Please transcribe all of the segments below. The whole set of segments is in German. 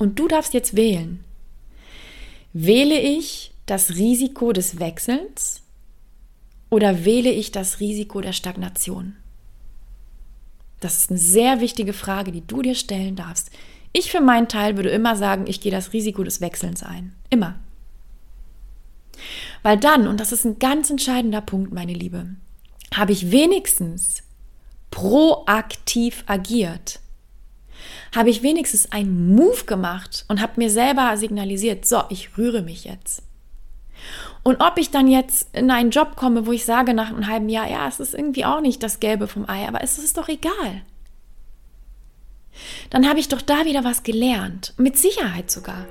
Und du darfst jetzt wählen. Wähle ich das Risiko des Wechsels oder wähle ich das Risiko der Stagnation? Das ist eine sehr wichtige Frage, die du dir stellen darfst. Ich für meinen Teil würde immer sagen, ich gehe das Risiko des Wechselns ein. Immer. Weil dann, und das ist ein ganz entscheidender Punkt, meine Liebe, habe ich wenigstens proaktiv agiert. Habe ich wenigstens einen Move gemacht und habe mir selber signalisiert, so, ich rühre mich jetzt. Und ob ich dann jetzt in einen Job komme, wo ich sage nach einem halben Jahr, ja, es ist irgendwie auch nicht das Gelbe vom Ei, aber es ist doch egal. Dann habe ich doch da wieder was gelernt. Mit Sicherheit sogar.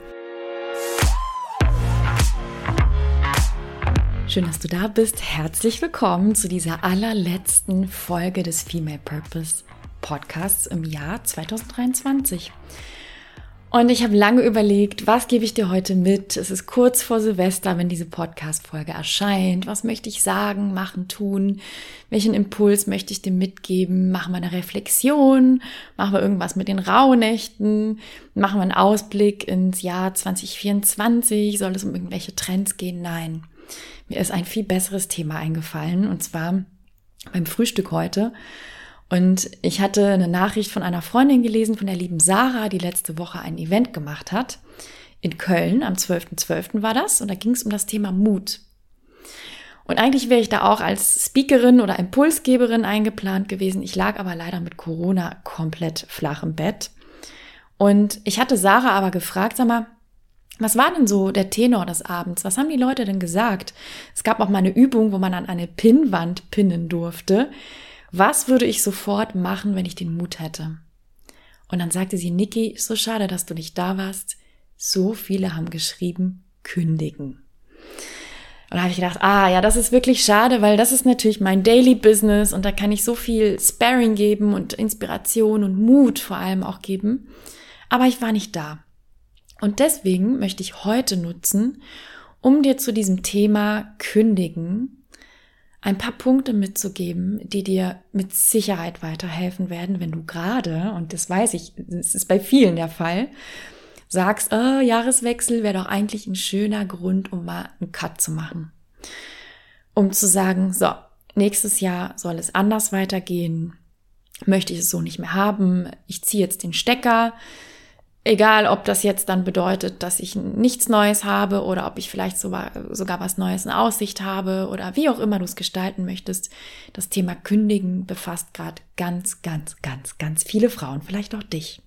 Schön, dass du da bist. Herzlich willkommen zu dieser allerletzten Folge des Female Purpose Podcasts im Jahr 2023. Und ich habe lange überlegt, was gebe ich dir heute mit? Es ist kurz vor Silvester, wenn diese Podcast-Folge erscheint. Was möchte ich sagen, machen, tun? Welchen Impuls möchte ich dir mitgeben? Machen wir eine Reflexion? Machen wir irgendwas mit den Rauhnächten? Machen wir einen Ausblick ins Jahr 2024? Soll es um irgendwelche Trends gehen? Nein. Mir ist ein viel besseres Thema eingefallen und zwar beim Frühstück heute. Und ich hatte eine Nachricht von einer Freundin gelesen, von der lieben Sarah, die letzte Woche ein Event gemacht hat. In Köln, am 12.12. .12. war das. Und da ging es um das Thema Mut. Und eigentlich wäre ich da auch als Speakerin oder Impulsgeberin eingeplant gewesen. Ich lag aber leider mit Corona komplett flach im Bett. Und ich hatte Sarah aber gefragt, sag mal, was war denn so der Tenor des Abends? Was haben die Leute denn gesagt? Es gab auch mal eine Übung, wo man an eine Pinnwand pinnen durfte. Was würde ich sofort machen, wenn ich den Mut hätte? Und dann sagte sie, Niki, so schade, dass du nicht da warst. So viele haben geschrieben, kündigen. Und da habe ich gedacht, ah ja, das ist wirklich schade, weil das ist natürlich mein Daily Business und da kann ich so viel Sparring geben und Inspiration und Mut vor allem auch geben. Aber ich war nicht da. Und deswegen möchte ich heute nutzen, um dir zu diesem Thema Kündigen ein paar Punkte mitzugeben, die dir mit Sicherheit weiterhelfen werden, wenn du gerade, und das weiß ich, es ist bei vielen der Fall, sagst, oh, Jahreswechsel wäre doch eigentlich ein schöner Grund, um mal einen Cut zu machen. Um zu sagen, so, nächstes Jahr soll es anders weitergehen, möchte ich es so nicht mehr haben, ich ziehe jetzt den Stecker, Egal, ob das jetzt dann bedeutet, dass ich nichts Neues habe oder ob ich vielleicht sogar, was Neues in Aussicht habe oder wie auch immer du es gestalten möchtest. Das Thema Kündigen befasst gerade ganz, ganz, ganz, ganz viele Frauen, vielleicht auch dich.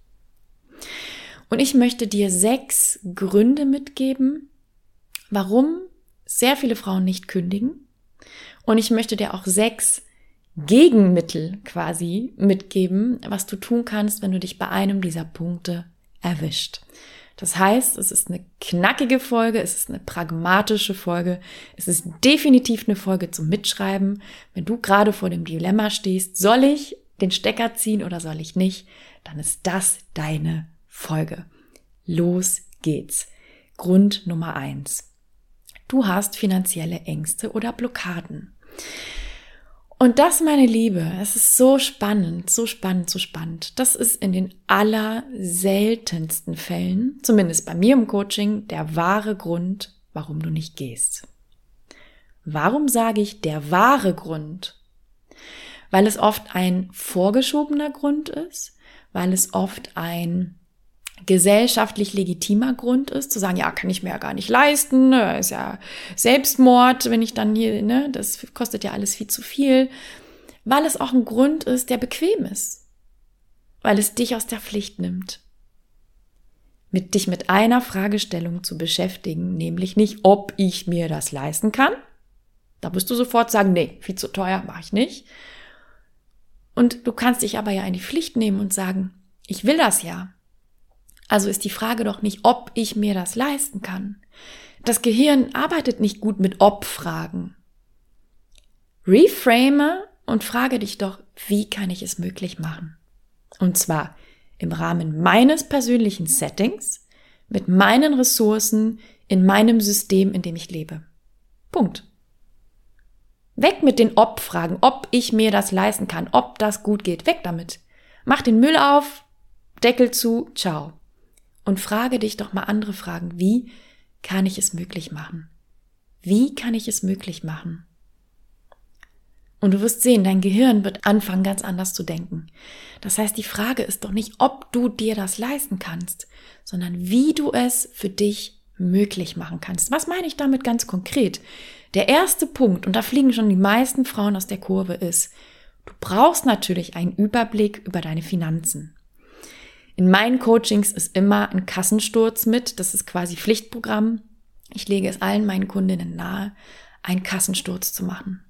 Und ich möchte dir sechs Gründe mitgeben, warum sehr viele Frauen nicht kündigen. Und ich möchte dir auch sechs Gegenmittel quasi mitgeben, was du tun kannst, wenn du dich bei einem dieser Punkte erwischt. Das heißt, es ist eine knackige Folge, es ist eine pragmatische Folge, es ist definitiv eine Folge zum Mitschreiben. Wenn du gerade vor dem Dilemma stehst, soll ich den Stecker ziehen oder soll ich nicht, dann ist das deine Folge. Los geht's. Grund Nummer eins. Du hast finanzielle Ängste oder Blockaden. Und das, meine Liebe, es ist so spannend, so spannend, so spannend. Das ist in den allerseltensten Fällen, zumindest bei mir im Coaching, der wahre Grund, warum du nicht gehst. Warum sage ich der wahre Grund? Weil es oft ein vorgeschobener Grund ist, weil es oft ein gesellschaftlich legitimer Grund ist, zu sagen, ja, kann ich mir ja gar nicht leisten, ne, ist ja Selbstmord, wenn ich dann hier, ne, das kostet ja alles viel zu viel, weil es auch ein Grund ist, der bequem ist, weil es dich aus der Pflicht nimmt. Mit dich mit einer Fragestellung zu beschäftigen, nämlich nicht, ob ich mir das leisten kann. Da wirst du sofort sagen, nee, viel zu teuer, mache ich nicht. Und du kannst dich aber ja in die Pflicht nehmen und sagen, ich will das ja. Also ist die Frage doch nicht, ob ich mir das leisten kann. Das Gehirn arbeitet nicht gut mit Ob-Fragen. Reframe und frage dich doch, wie kann ich es möglich machen? Und zwar im Rahmen meines persönlichen Settings, mit meinen Ressourcen, in meinem System, in dem ich lebe. Punkt. Weg mit den Ob-Fragen, ob ich mir das leisten kann, ob das gut geht. Weg damit. Mach den Müll auf, Deckel zu, ciao. Und frage dich doch mal andere Fragen. Wie kann ich es möglich machen? Wie kann ich es möglich machen? Und du wirst sehen, dein Gehirn wird anfangen, ganz anders zu denken. Das heißt, die Frage ist doch nicht, ob du dir das leisten kannst, sondern wie du es für dich möglich machen kannst. Was meine ich damit ganz konkret? Der erste Punkt, und da fliegen schon die meisten Frauen aus der Kurve, ist, du brauchst natürlich einen Überblick über deine Finanzen. In meinen Coachings ist immer ein Kassensturz mit. Das ist quasi Pflichtprogramm. Ich lege es allen meinen Kundinnen nahe, einen Kassensturz zu machen.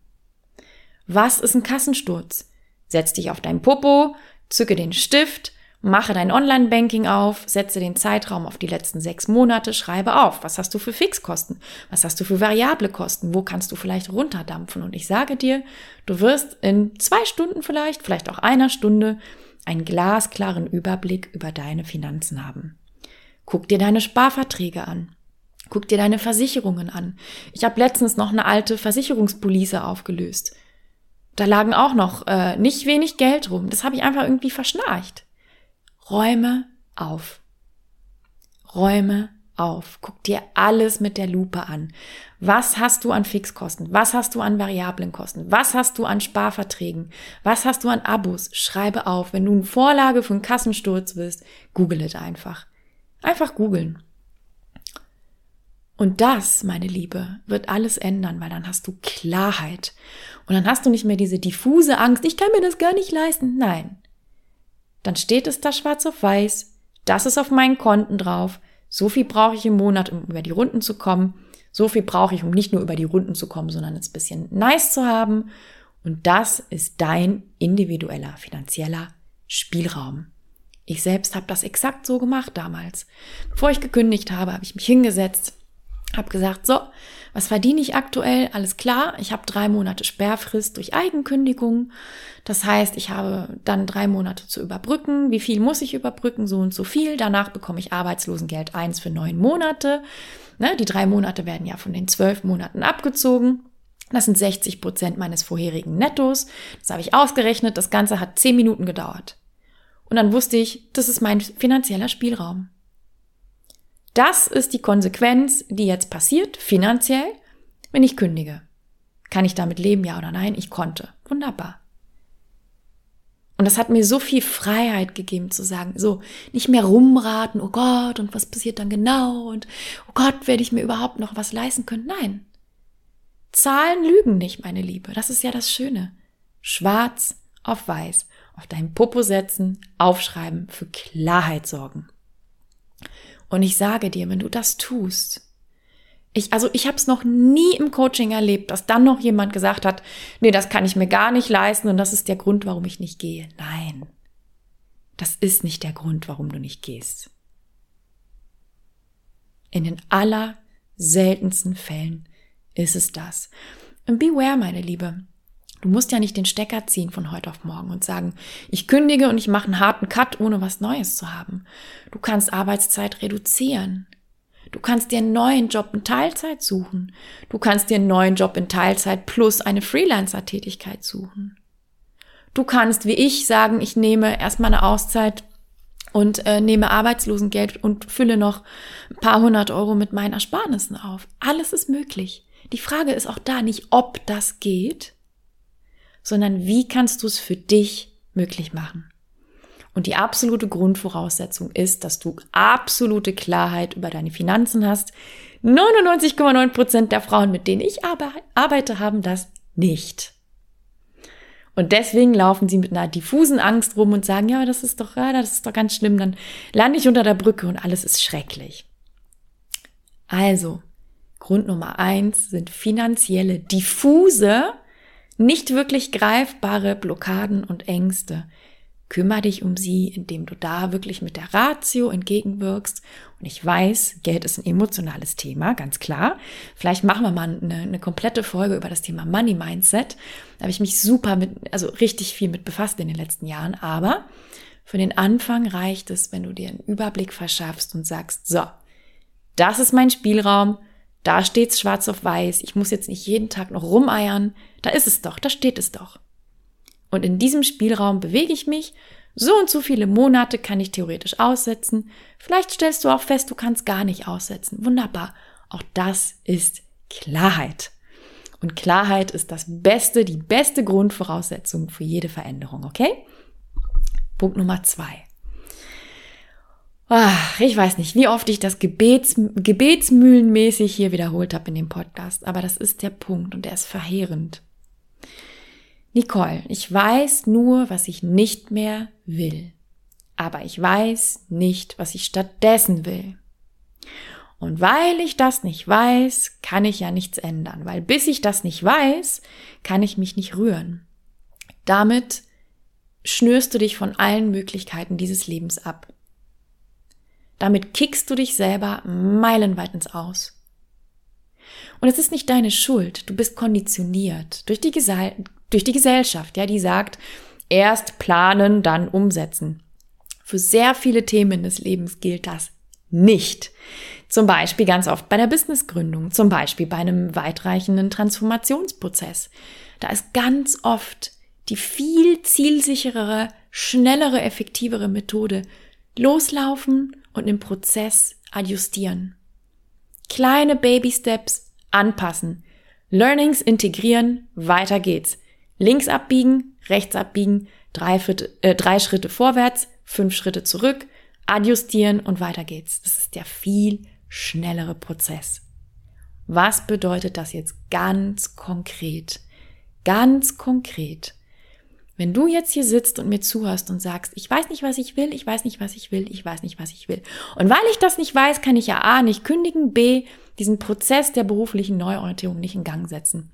Was ist ein Kassensturz? Setz dich auf dein Popo, zücke den Stift, mache dein Online-Banking auf, setze den Zeitraum auf die letzten sechs Monate, schreibe auf, was hast du für Fixkosten, was hast du für variable Kosten, wo kannst du vielleicht runterdampfen. Und ich sage dir, du wirst in zwei Stunden vielleicht, vielleicht auch einer Stunde, einen glasklaren Überblick über deine Finanzen haben. Guck dir deine Sparverträge an. Guck dir deine Versicherungen an. Ich habe letztens noch eine alte Versicherungspolice aufgelöst. Da lagen auch noch äh, nicht wenig Geld rum. Das habe ich einfach irgendwie verschnarcht. Räume auf. Räume auf. Guck dir alles mit der Lupe an. Was hast du an Fixkosten? Was hast du an variablen Kosten? Was hast du an Sparverträgen? Was hast du an Abos? Schreibe auf. Wenn du eine Vorlage für einen Kassensturz willst, google es einfach. Einfach googeln. Und das, meine Liebe, wird alles ändern, weil dann hast du Klarheit. Und dann hast du nicht mehr diese diffuse Angst, ich kann mir das gar nicht leisten. Nein. Dann steht es da schwarz auf weiß, das ist auf meinen Konten drauf, so viel brauche ich im Monat, um über die Runden zu kommen, so viel brauche ich, um nicht nur über die Runden zu kommen, sondern es ein bisschen nice zu haben. Und das ist dein individueller finanzieller Spielraum. Ich selbst habe das exakt so gemacht damals. Bevor ich gekündigt habe, habe ich mich hingesetzt, habe gesagt, so, was verdiene ich aktuell? Alles klar, ich habe drei Monate Sperrfrist durch Eigenkündigung. Das heißt, ich habe dann drei Monate zu überbrücken. Wie viel muss ich überbrücken? So und so viel. Danach bekomme ich Arbeitslosengeld eins für neun Monate. Ne, die drei Monate werden ja von den zwölf Monaten abgezogen. Das sind 60 Prozent meines vorherigen Nettos. Das habe ich ausgerechnet. Das Ganze hat zehn Minuten gedauert. Und dann wusste ich, das ist mein finanzieller Spielraum. Das ist die Konsequenz, die jetzt passiert, finanziell, wenn ich kündige. Kann ich damit leben, ja oder nein? Ich konnte. Wunderbar. Und das hat mir so viel Freiheit gegeben zu sagen, so, nicht mehr rumraten, oh Gott, und was passiert dann genau, und oh Gott, werde ich mir überhaupt noch was leisten können? Nein. Zahlen lügen nicht, meine Liebe. Das ist ja das Schöne. Schwarz auf weiß. Auf deinen Popo setzen, aufschreiben, für Klarheit sorgen. Und ich sage dir, wenn du das tust, ich, also ich habe es noch nie im Coaching erlebt, dass dann noch jemand gesagt hat, nee, das kann ich mir gar nicht leisten und das ist der Grund, warum ich nicht gehe. Nein, das ist nicht der Grund, warum du nicht gehst. In den aller seltensten Fällen ist es das. Und beware, meine Liebe. Du musst ja nicht den Stecker ziehen von heute auf morgen und sagen, ich kündige und ich mache einen harten Cut, ohne was Neues zu haben. Du kannst Arbeitszeit reduzieren. Du kannst dir einen neuen Job in Teilzeit suchen. Du kannst dir einen neuen Job in Teilzeit plus eine Freelancer-Tätigkeit suchen. Du kannst, wie ich, sagen, ich nehme erstmal eine Auszeit und äh, nehme Arbeitslosengeld und fülle noch ein paar hundert Euro mit meinen Ersparnissen auf. Alles ist möglich. Die Frage ist auch da nicht, ob das geht, sondern wie kannst du es für dich möglich machen. Und die absolute Grundvoraussetzung ist, dass du absolute Klarheit über deine Finanzen hast. 99,9 Prozent der Frauen, mit denen ich arbeite, haben das nicht. Und deswegen laufen sie mit einer diffusen Angst rum und sagen, ja, das ist doch, ja, das ist doch ganz schlimm, dann lande ich unter der Brücke und alles ist schrecklich. Also, Grund Nummer eins sind finanzielle, diffuse nicht wirklich greifbare Blockaden und Ängste. Kümmer dich um sie, indem du da wirklich mit der Ratio entgegenwirkst. Und ich weiß, Geld ist ein emotionales Thema, ganz klar. Vielleicht machen wir mal eine, eine komplette Folge über das Thema Money Mindset. Da habe ich mich super mit, also richtig viel mit befasst in den letzten Jahren. Aber für den Anfang reicht es, wenn du dir einen Überblick verschaffst und sagst, so, das ist mein Spielraum, da steht's schwarz auf weiß. Ich muss jetzt nicht jeden Tag noch rumeiern. Da ist es doch, da steht es doch. Und in diesem Spielraum bewege ich mich So und so viele Monate kann ich theoretisch aussetzen. Vielleicht stellst du auch fest, du kannst gar nicht aussetzen. Wunderbar. Auch das ist Klarheit. Und Klarheit ist das beste, die beste Grundvoraussetzung für jede Veränderung, okay? Punkt Nummer zwei. Ich weiß nicht, wie oft ich das Gebets, gebetsmühlenmäßig hier wiederholt habe in dem Podcast, aber das ist der Punkt und der ist verheerend. Nicole, ich weiß nur, was ich nicht mehr will. Aber ich weiß nicht, was ich stattdessen will. Und weil ich das nicht weiß, kann ich ja nichts ändern, weil bis ich das nicht weiß, kann ich mich nicht rühren. Damit schnürst du dich von allen Möglichkeiten dieses Lebens ab. Damit kickst du dich selber meilenweit ins Aus. Und es ist nicht deine Schuld. Du bist konditioniert durch die, durch die Gesellschaft, ja, die sagt, erst planen, dann umsetzen. Für sehr viele Themen des Lebens gilt das nicht. Zum Beispiel ganz oft bei der Businessgründung, zum Beispiel bei einem weitreichenden Transformationsprozess. Da ist ganz oft die viel zielsicherere, schnellere, effektivere Methode loslaufen und im Prozess adjustieren. Kleine Baby Steps anpassen. Learnings integrieren, weiter geht's. Links abbiegen, rechts abbiegen, drei, Schritte, äh, drei Schritte vorwärts, fünf Schritte zurück, adjustieren und weiter geht's. Das ist der viel schnellere Prozess. Was bedeutet das jetzt ganz konkret? Ganz konkret. Wenn du jetzt hier sitzt und mir zuhörst und sagst, ich weiß nicht, was ich will, ich weiß nicht, was ich will, ich weiß nicht, was ich will. Und weil ich das nicht weiß, kann ich ja A nicht kündigen, B diesen Prozess der beruflichen Neuorientierung nicht in Gang setzen.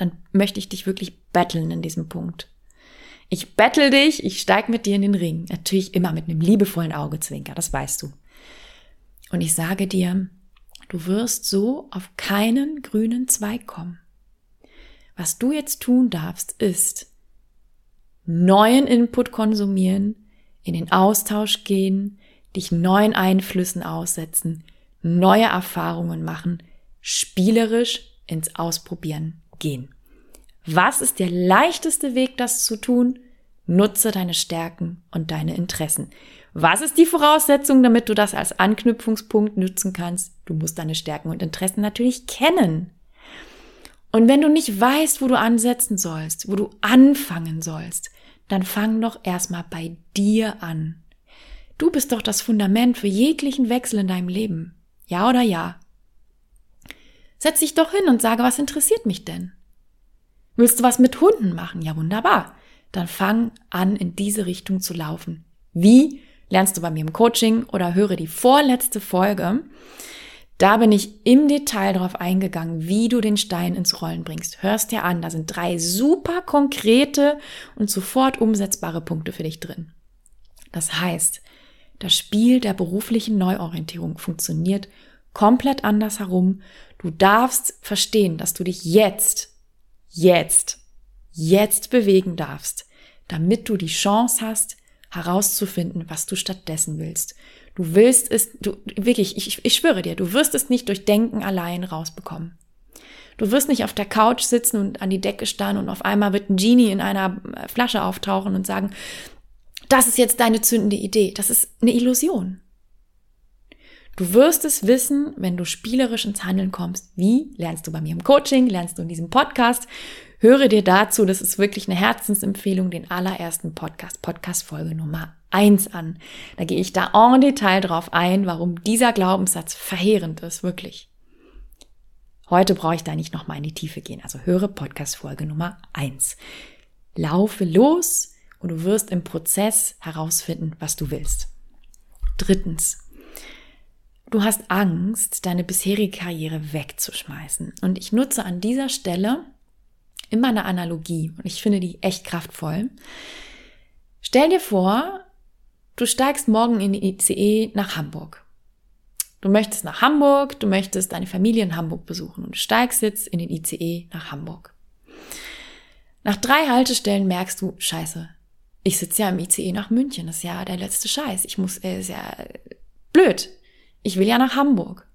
Dann möchte ich dich wirklich betteln in diesem Punkt. Ich bettel dich, ich steig mit dir in den Ring. Natürlich immer mit einem liebevollen Augezwinker, das weißt du. Und ich sage dir, du wirst so auf keinen grünen Zweig kommen. Was du jetzt tun darfst, ist, neuen Input konsumieren, in den Austausch gehen, dich neuen Einflüssen aussetzen, neue Erfahrungen machen, spielerisch ins Ausprobieren gehen. Was ist der leichteste Weg, das zu tun? Nutze deine Stärken und deine Interessen. Was ist die Voraussetzung, damit du das als Anknüpfungspunkt nutzen kannst? Du musst deine Stärken und Interessen natürlich kennen. Und wenn du nicht weißt, wo du ansetzen sollst, wo du anfangen sollst, dann fang doch erstmal bei dir an. Du bist doch das Fundament für jeglichen Wechsel in deinem Leben. Ja oder ja? Setz dich doch hin und sage, was interessiert mich denn? Willst du was mit Hunden machen? Ja, wunderbar. Dann fang an, in diese Richtung zu laufen. Wie? Lernst du bei mir im Coaching oder höre die vorletzte Folge. Da bin ich im Detail darauf eingegangen, wie du den Stein ins Rollen bringst. Hörst dir an, da sind drei super konkrete und sofort umsetzbare Punkte für dich drin. Das heißt, das Spiel der beruflichen Neuorientierung funktioniert komplett anders herum. Du darfst verstehen, dass du dich jetzt, jetzt, jetzt bewegen darfst, damit du die Chance hast, herauszufinden, was du stattdessen willst. Du willst es, du, wirklich, ich, ich schwöre dir, du wirst es nicht durch Denken allein rausbekommen. Du wirst nicht auf der Couch sitzen und an die Decke starren und auf einmal wird ein Genie in einer Flasche auftauchen und sagen, das ist jetzt deine zündende Idee. Das ist eine Illusion. Du wirst es wissen, wenn du spielerisch ins Handeln kommst. Wie? Lernst du bei mir im Coaching, lernst du in diesem Podcast. Höre dir dazu, das ist wirklich eine Herzensempfehlung, den allerersten Podcast, Podcast-Folge Nummer eins an. Da gehe ich da en Detail drauf ein, warum dieser Glaubenssatz verheerend ist, wirklich. Heute brauche ich da nicht nochmal in die Tiefe gehen. Also höre Podcast-Folge Nummer eins. Laufe los und du wirst im Prozess herausfinden, was du willst. Drittens. Du hast Angst, deine bisherige Karriere wegzuschmeißen. Und ich nutze an dieser Stelle immer eine Analogie und ich finde die echt kraftvoll. Stell dir vor, du steigst morgen in die ICE nach Hamburg. Du möchtest nach Hamburg, du möchtest deine Familie in Hamburg besuchen und du steigst jetzt in den ICE nach Hamburg. Nach drei Haltestellen merkst du, scheiße, ich sitze ja im ICE nach München, das ist ja der letzte Scheiß. Ich muss, äh, ist ja blöd. Ich will ja nach Hamburg.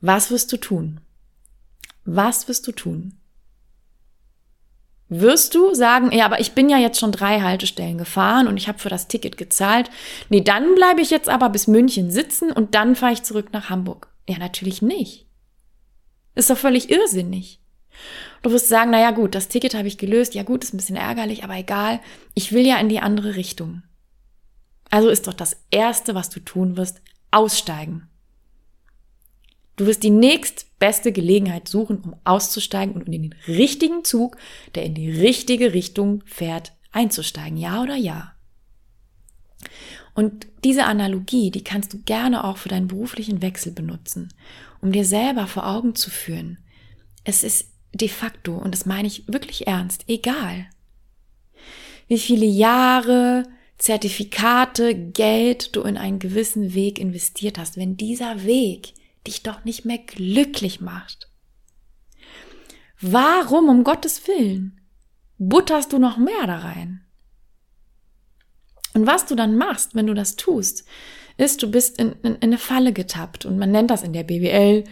Was wirst du tun? Was wirst du tun? Wirst du sagen, ja, aber ich bin ja jetzt schon drei Haltestellen gefahren und ich habe für das Ticket gezahlt. Nee, dann bleibe ich jetzt aber bis München sitzen und dann fahre ich zurück nach Hamburg. Ja, natürlich nicht. Ist doch völlig irrsinnig. Du wirst sagen, na ja, gut, das Ticket habe ich gelöst. Ja gut, ist ein bisschen ärgerlich, aber egal. Ich will ja in die andere Richtung. Also ist doch das erste, was du tun wirst, aussteigen. Du wirst die nächstbeste Gelegenheit suchen, um auszusteigen und in den richtigen Zug, der in die richtige Richtung fährt, einzusteigen. Ja oder ja? Und diese Analogie, die kannst du gerne auch für deinen beruflichen Wechsel benutzen, um dir selber vor Augen zu führen. Es ist de facto, und das meine ich wirklich ernst, egal, wie viele Jahre, Zertifikate, Geld du in einen gewissen Weg investiert hast, wenn dieser Weg dich doch nicht mehr glücklich macht. Warum, um Gottes Willen, butterst du noch mehr da rein? Und was du dann machst, wenn du das tust, ist, du bist in, in, in eine Falle getappt. Und man nennt das in der BWL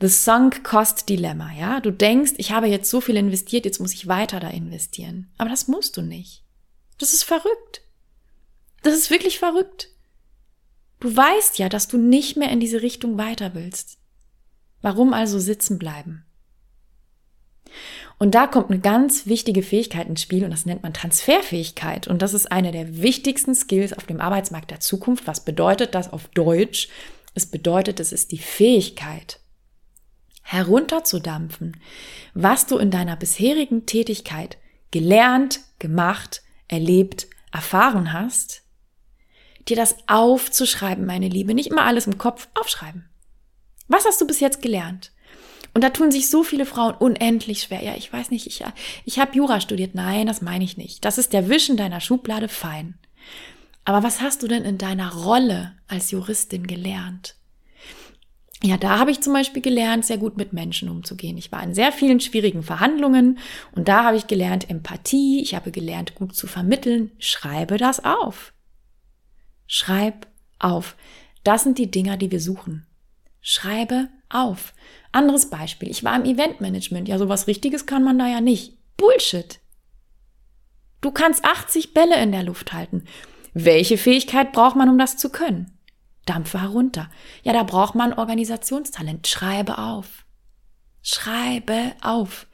The Sunk Cost Dilemma. Ja, du denkst, ich habe jetzt so viel investiert, jetzt muss ich weiter da investieren. Aber das musst du nicht. Das ist verrückt. Das ist wirklich verrückt. Du weißt ja, dass du nicht mehr in diese Richtung weiter willst. Warum also sitzen bleiben? Und da kommt eine ganz wichtige Fähigkeit ins Spiel und das nennt man Transferfähigkeit. Und das ist eine der wichtigsten Skills auf dem Arbeitsmarkt der Zukunft. Was bedeutet das auf Deutsch? Es bedeutet, es ist die Fähigkeit, herunterzudampfen, was du in deiner bisherigen Tätigkeit gelernt, gemacht, erlebt, erfahren hast dir das aufzuschreiben, meine Liebe. Nicht immer alles im Kopf aufschreiben. Was hast du bis jetzt gelernt? Und da tun sich so viele Frauen unendlich schwer. Ja, ich weiß nicht, ich, ich habe Jura studiert. Nein, das meine ich nicht. Das ist der Wischen deiner Schublade fein. Aber was hast du denn in deiner Rolle als Juristin gelernt? Ja, da habe ich zum Beispiel gelernt, sehr gut mit Menschen umzugehen. Ich war in sehr vielen schwierigen Verhandlungen und da habe ich gelernt Empathie, ich habe gelernt, gut zu vermitteln. Schreibe das auf. Schreib auf. Das sind die Dinger, die wir suchen. Schreibe auf. Anderes Beispiel. Ich war im Eventmanagement. Ja, sowas Richtiges kann man da ja nicht. Bullshit. Du kannst 80 Bälle in der Luft halten. Welche Fähigkeit braucht man, um das zu können? Dampfe herunter. Ja, da braucht man Organisationstalent. Schreibe auf. Schreibe auf.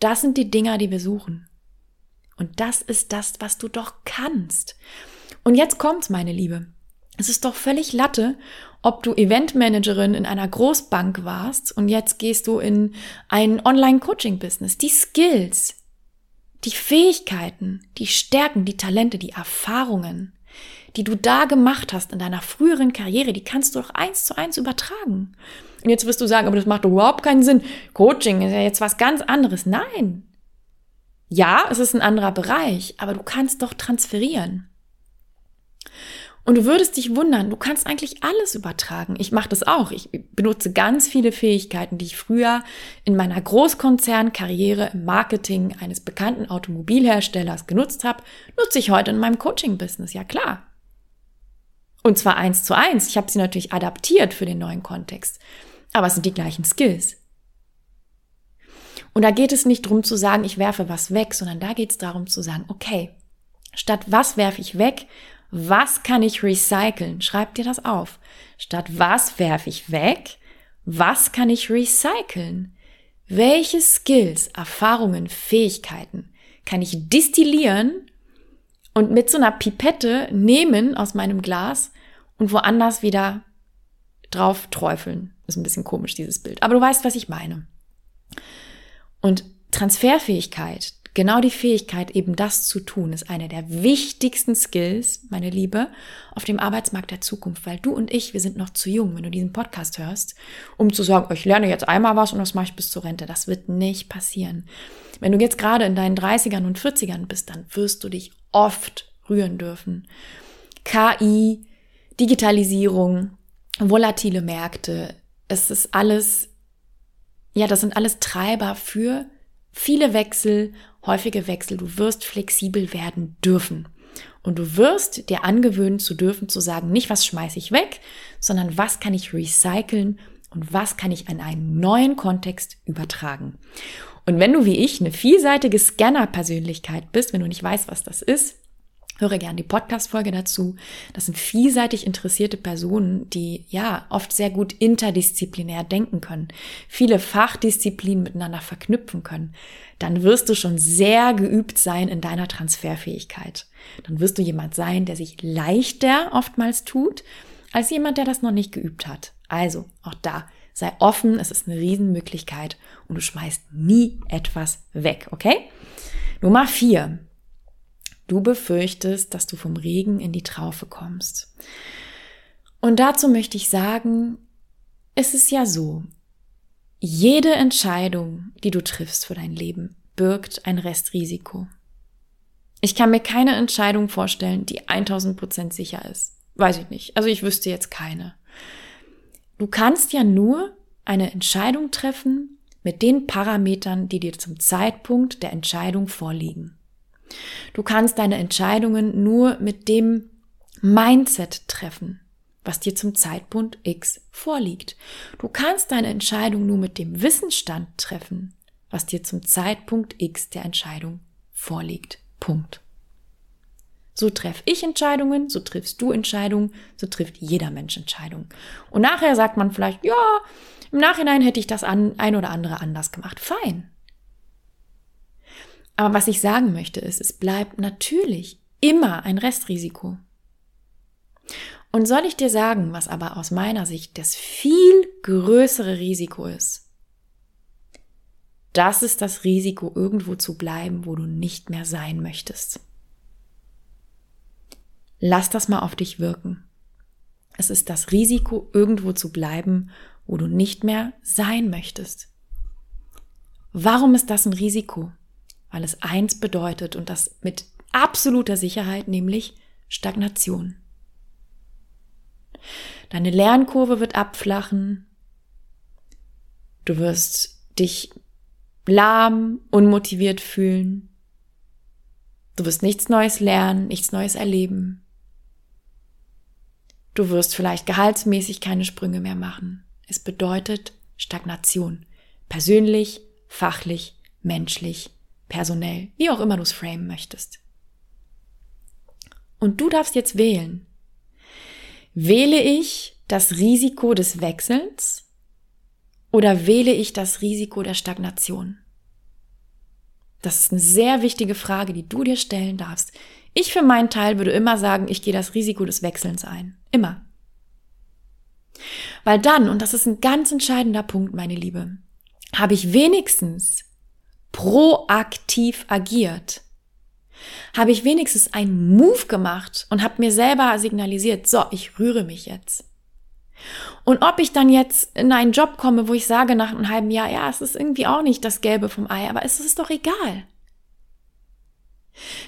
Das sind die Dinger, die wir suchen. Und das ist das, was du doch kannst. Und jetzt kommt's, meine Liebe. Es ist doch völlig Latte, ob du Eventmanagerin in einer Großbank warst und jetzt gehst du in ein Online-Coaching-Business. Die Skills, die Fähigkeiten, die Stärken, die Talente, die Erfahrungen, die du da gemacht hast in deiner früheren Karriere, die kannst du doch eins zu eins übertragen. Und jetzt wirst du sagen, aber das macht überhaupt keinen Sinn. Coaching ist ja jetzt was ganz anderes. Nein. Ja, es ist ein anderer Bereich, aber du kannst doch transferieren. Und du würdest dich wundern, du kannst eigentlich alles übertragen. Ich mache das auch. Ich benutze ganz viele Fähigkeiten, die ich früher in meiner Großkonzernkarriere im Marketing eines bekannten Automobilherstellers genutzt habe, nutze ich heute in meinem Coaching-Business. Ja klar. Und zwar eins zu eins. Ich habe sie natürlich adaptiert für den neuen Kontext. Aber es sind die gleichen Skills. Und da geht es nicht darum zu sagen, ich werfe was weg, sondern da geht es darum zu sagen, okay, statt was werfe ich weg, was kann ich recyceln? Schreib dir das auf. Statt was werfe ich weg? Was kann ich recyceln? Welche Skills, Erfahrungen, Fähigkeiten kann ich distillieren und mit so einer Pipette nehmen aus meinem Glas und woanders wieder drauf träufeln? Ist ein bisschen komisch, dieses Bild. Aber du weißt, was ich meine. Und Transferfähigkeit, Genau die Fähigkeit, eben das zu tun, ist eine der wichtigsten Skills, meine Liebe, auf dem Arbeitsmarkt der Zukunft, weil du und ich, wir sind noch zu jung, wenn du diesen Podcast hörst, um zu sagen, ich lerne jetzt einmal was und das mache ich bis zur Rente. Das wird nicht passieren. Wenn du jetzt gerade in deinen 30ern und 40ern bist, dann wirst du dich oft rühren dürfen. KI, Digitalisierung, volatile Märkte, es ist alles, ja, das sind alles Treiber für viele Wechsel, häufige Wechsel. Du wirst flexibel werden dürfen. Und du wirst dir angewöhnen zu dürfen, zu sagen, nicht was schmeiße ich weg, sondern was kann ich recyceln und was kann ich an einen neuen Kontext übertragen. Und wenn du wie ich eine vielseitige Scanner-Persönlichkeit bist, wenn du nicht weißt, was das ist, höre gern die Podcast-Folge dazu. Das sind vielseitig interessierte Personen, die ja oft sehr gut interdisziplinär denken können, viele Fachdisziplinen miteinander verknüpfen können. Dann wirst du schon sehr geübt sein in deiner Transferfähigkeit. Dann wirst du jemand sein, der sich leichter oftmals tut, als jemand, der das noch nicht geübt hat. Also, auch da, sei offen, es ist eine Riesenmöglichkeit und du schmeißt nie etwas weg, okay? Nummer vier. Du befürchtest, dass du vom Regen in die Traufe kommst. Und dazu möchte ich sagen, es ist ja so, jede Entscheidung, die du triffst für dein Leben, birgt ein Restrisiko. Ich kann mir keine Entscheidung vorstellen, die 1000 Prozent sicher ist. Weiß ich nicht. Also ich wüsste jetzt keine. Du kannst ja nur eine Entscheidung treffen mit den Parametern, die dir zum Zeitpunkt der Entscheidung vorliegen. Du kannst deine Entscheidungen nur mit dem Mindset treffen, was dir zum Zeitpunkt X vorliegt. Du kannst deine Entscheidung nur mit dem Wissensstand treffen, was dir zum Zeitpunkt X der Entscheidung vorliegt. Punkt. So treffe ich Entscheidungen, so triffst du Entscheidungen, so trifft jeder Mensch Entscheidungen. Und nachher sagt man vielleicht, ja, im Nachhinein hätte ich das ein oder andere anders gemacht. Fein. Aber was ich sagen möchte ist, es bleibt natürlich immer ein Restrisiko. Und soll ich dir sagen, was aber aus meiner Sicht das viel größere Risiko ist? Das ist das Risiko, irgendwo zu bleiben, wo du nicht mehr sein möchtest. Lass das mal auf dich wirken. Es ist das Risiko, irgendwo zu bleiben, wo du nicht mehr sein möchtest. Warum ist das ein Risiko? Weil es eins bedeutet und das mit absoluter Sicherheit, nämlich Stagnation. Deine Lernkurve wird abflachen. Du wirst dich lahm, unmotiviert fühlen. Du wirst nichts Neues lernen, nichts Neues erleben. Du wirst vielleicht gehaltsmäßig keine Sprünge mehr machen. Es bedeutet Stagnation. Persönlich, fachlich, menschlich, personell, wie auch immer du es framen möchtest. Und du darfst jetzt wählen. Wähle ich das Risiko des Wechsels oder wähle ich das Risiko der Stagnation? Das ist eine sehr wichtige Frage, die du dir stellen darfst. Ich für meinen Teil würde immer sagen, ich gehe das Risiko des Wechselns ein. Immer. Weil dann, und das ist ein ganz entscheidender Punkt, meine Liebe, habe ich wenigstens proaktiv agiert, habe ich wenigstens einen Move gemacht und habe mir selber signalisiert, so, ich rühre mich jetzt. Und ob ich dann jetzt in einen Job komme, wo ich sage nach einem halben Jahr, ja, es ist irgendwie auch nicht das Gelbe vom Ei, aber es ist doch egal.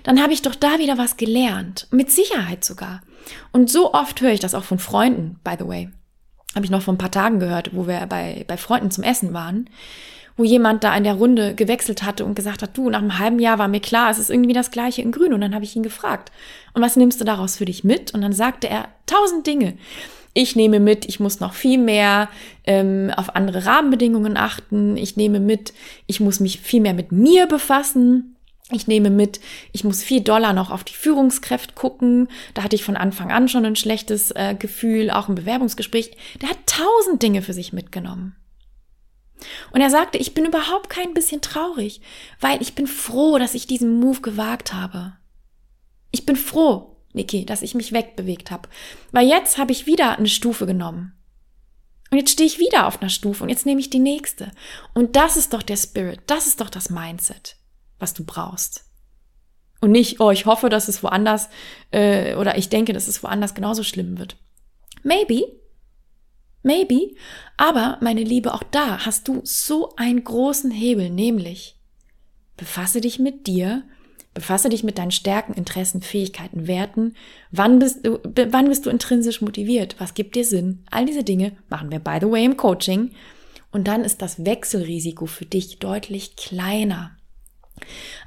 Dann habe ich doch da wieder was gelernt. Mit Sicherheit sogar. Und so oft höre ich das auch von Freunden, by the way. Habe ich noch vor ein paar Tagen gehört, wo wir bei, bei Freunden zum Essen waren wo jemand da in der Runde gewechselt hatte und gesagt hat, du, nach einem halben Jahr war mir klar, es ist irgendwie das gleiche in Grün. Und dann habe ich ihn gefragt, und was nimmst du daraus für dich mit? Und dann sagte er tausend Dinge. Ich nehme mit, ich muss noch viel mehr ähm, auf andere Rahmenbedingungen achten. Ich nehme mit, ich muss mich viel mehr mit mir befassen. Ich nehme mit, ich muss viel doller noch auf die Führungskräfte gucken. Da hatte ich von Anfang an schon ein schlechtes äh, Gefühl, auch im Bewerbungsgespräch. Der hat tausend Dinge für sich mitgenommen. Und er sagte, ich bin überhaupt kein bisschen traurig, weil ich bin froh, dass ich diesen Move gewagt habe. Ich bin froh, Niki, dass ich mich wegbewegt habe, weil jetzt habe ich wieder eine Stufe genommen. Und jetzt stehe ich wieder auf einer Stufe und jetzt nehme ich die nächste. Und das ist doch der Spirit, das ist doch das Mindset, was du brauchst. Und nicht, oh, ich hoffe, dass es woanders äh, oder ich denke, dass es woanders genauso schlimm wird. Maybe, Maybe. Aber, meine Liebe, auch da hast du so einen großen Hebel, nämlich befasse dich mit dir, befasse dich mit deinen Stärken, Interessen, Fähigkeiten, Werten. Wann bist du, wann bist du intrinsisch motiviert? Was gibt dir Sinn? All diese Dinge machen wir, by the way, im Coaching. Und dann ist das Wechselrisiko für dich deutlich kleiner.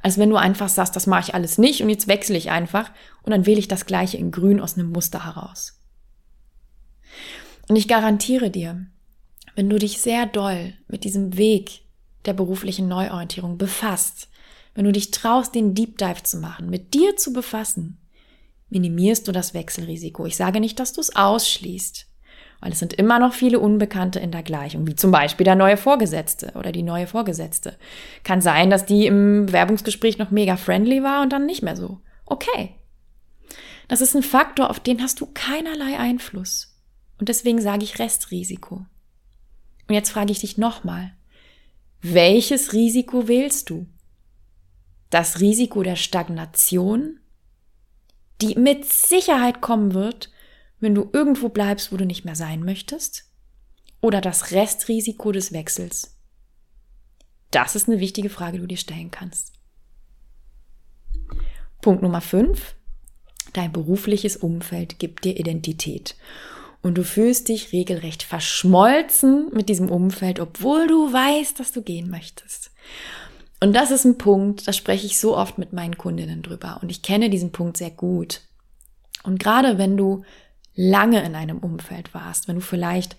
Als wenn du einfach sagst, das mache ich alles nicht und jetzt wechsle ich einfach und dann wähle ich das gleiche in grün aus einem Muster heraus. Und ich garantiere dir, wenn du dich sehr doll mit diesem Weg der beruflichen Neuorientierung befasst, wenn du dich traust, den Deep Dive zu machen, mit dir zu befassen, minimierst du das Wechselrisiko. Ich sage nicht, dass du es ausschließt, weil es sind immer noch viele Unbekannte in der Gleichung, wie zum Beispiel der neue Vorgesetzte oder die neue Vorgesetzte. Kann sein, dass die im Bewerbungsgespräch noch mega friendly war und dann nicht mehr so. Okay. Das ist ein Faktor, auf den hast du keinerlei Einfluss. Und deswegen sage ich Restrisiko. Und jetzt frage ich dich nochmal. Welches Risiko wählst du? Das Risiko der Stagnation, die mit Sicherheit kommen wird, wenn du irgendwo bleibst, wo du nicht mehr sein möchtest? Oder das Restrisiko des Wechsels? Das ist eine wichtige Frage, die du dir stellen kannst. Punkt Nummer 5. Dein berufliches Umfeld gibt dir Identität. Und du fühlst dich regelrecht verschmolzen mit diesem Umfeld, obwohl du weißt, dass du gehen möchtest. Und das ist ein Punkt, da spreche ich so oft mit meinen Kundinnen drüber. Und ich kenne diesen Punkt sehr gut. Und gerade wenn du lange in einem Umfeld warst, wenn du vielleicht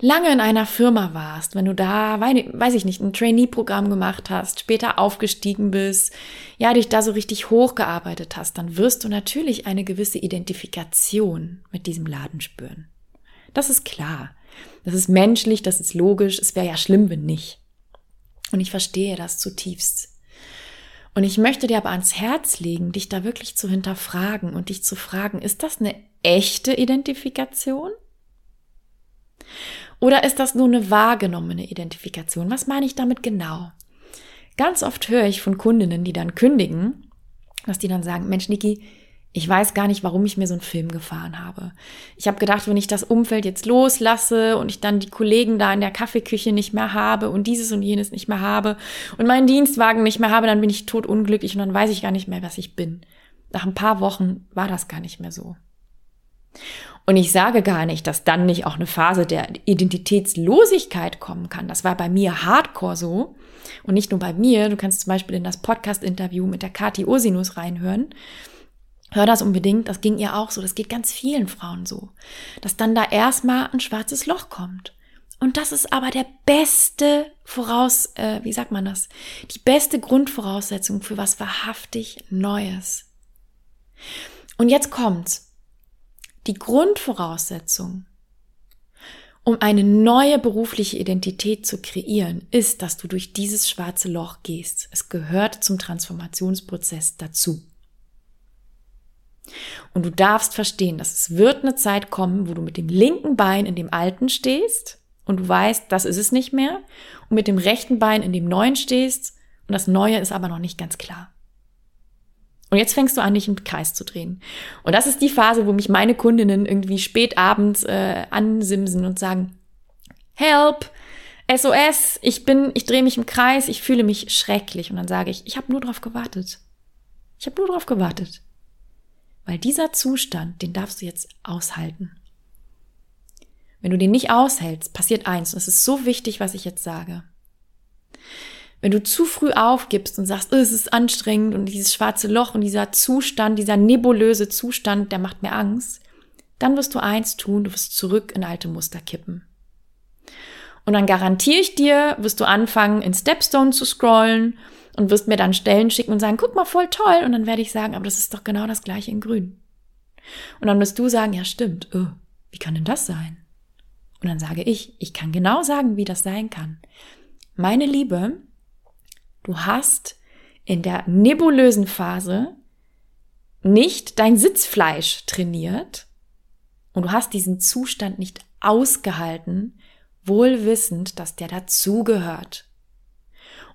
lange in einer Firma warst, wenn du da, weiß ich nicht, ein Trainee-Programm gemacht hast, später aufgestiegen bist, ja, dich da so richtig hochgearbeitet hast, dann wirst du natürlich eine gewisse Identifikation mit diesem Laden spüren. Das ist klar. Das ist menschlich, das ist logisch. Es wäre ja schlimm, wenn nicht. Und ich verstehe das zutiefst. Und ich möchte dir aber ans Herz legen, dich da wirklich zu hinterfragen und dich zu fragen, ist das eine echte Identifikation? Oder ist das nur eine wahrgenommene Identifikation? Was meine ich damit genau? Ganz oft höre ich von Kundinnen, die dann kündigen, dass die dann sagen, Mensch, Niki, ich weiß gar nicht, warum ich mir so einen Film gefahren habe. Ich habe gedacht, wenn ich das Umfeld jetzt loslasse und ich dann die Kollegen da in der Kaffeeküche nicht mehr habe und dieses und jenes nicht mehr habe und meinen Dienstwagen nicht mehr habe, dann bin ich totunglücklich und dann weiß ich gar nicht mehr, was ich bin. Nach ein paar Wochen war das gar nicht mehr so. Und ich sage gar nicht, dass dann nicht auch eine Phase der Identitätslosigkeit kommen kann. Das war bei mir hardcore so. Und nicht nur bei mir. Du kannst zum Beispiel in das Podcast-Interview mit der Kati Ursinus reinhören. Hör das unbedingt, das ging ihr auch so, das geht ganz vielen Frauen so, dass dann da erstmal ein schwarzes Loch kommt. Und das ist aber der beste Voraus, äh, wie sagt man das? Die beste Grundvoraussetzung für was wahrhaftig Neues. Und jetzt kommt's. Die Grundvoraussetzung, um eine neue berufliche Identität zu kreieren, ist, dass du durch dieses schwarze Loch gehst. Es gehört zum Transformationsprozess dazu. Und du darfst verstehen, dass es wird eine Zeit kommen, wo du mit dem linken Bein in dem alten stehst und du weißt, das ist es nicht mehr, und mit dem rechten Bein in dem neuen stehst und das neue ist aber noch nicht ganz klar. Und jetzt fängst du an, dich im Kreis zu drehen. Und das ist die Phase, wo mich meine Kundinnen irgendwie spät abends äh, ansimsen und sagen, Help, SOS, ich bin, ich drehe mich im Kreis, ich fühle mich schrecklich. Und dann sage ich, ich habe nur drauf gewartet. Ich habe nur drauf gewartet. Weil dieser Zustand, den darfst du jetzt aushalten. Wenn du den nicht aushältst, passiert eins, und es ist so wichtig, was ich jetzt sage. Wenn du zu früh aufgibst und sagst, oh, es ist anstrengend und dieses schwarze Loch und dieser Zustand, dieser nebulöse Zustand, der macht mir Angst, dann wirst du eins tun, du wirst zurück in alte Muster kippen. Und dann garantiere ich dir, wirst du anfangen, in Stepstone zu scrollen und wirst mir dann Stellen schicken und sagen, guck mal, voll toll. Und dann werde ich sagen, aber das ist doch genau das gleiche in grün. Und dann wirst du sagen, ja stimmt, oh, wie kann denn das sein? Und dann sage ich, ich kann genau sagen, wie das sein kann. Meine Liebe, du hast in der nebulösen Phase nicht dein Sitzfleisch trainiert und du hast diesen Zustand nicht ausgehalten, wohl wissend, dass der dazugehört.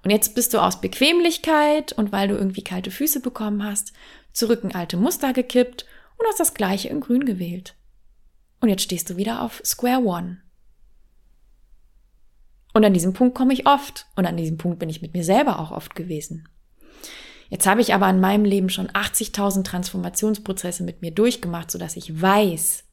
Und jetzt bist du aus Bequemlichkeit und weil du irgendwie kalte Füße bekommen hast, zurück in alte Muster gekippt und hast das gleiche in grün gewählt. Und jetzt stehst du wieder auf Square One. Und an diesem Punkt komme ich oft. Und an diesem Punkt bin ich mit mir selber auch oft gewesen. Jetzt habe ich aber in meinem Leben schon 80.000 Transformationsprozesse mit mir durchgemacht, sodass ich weiß,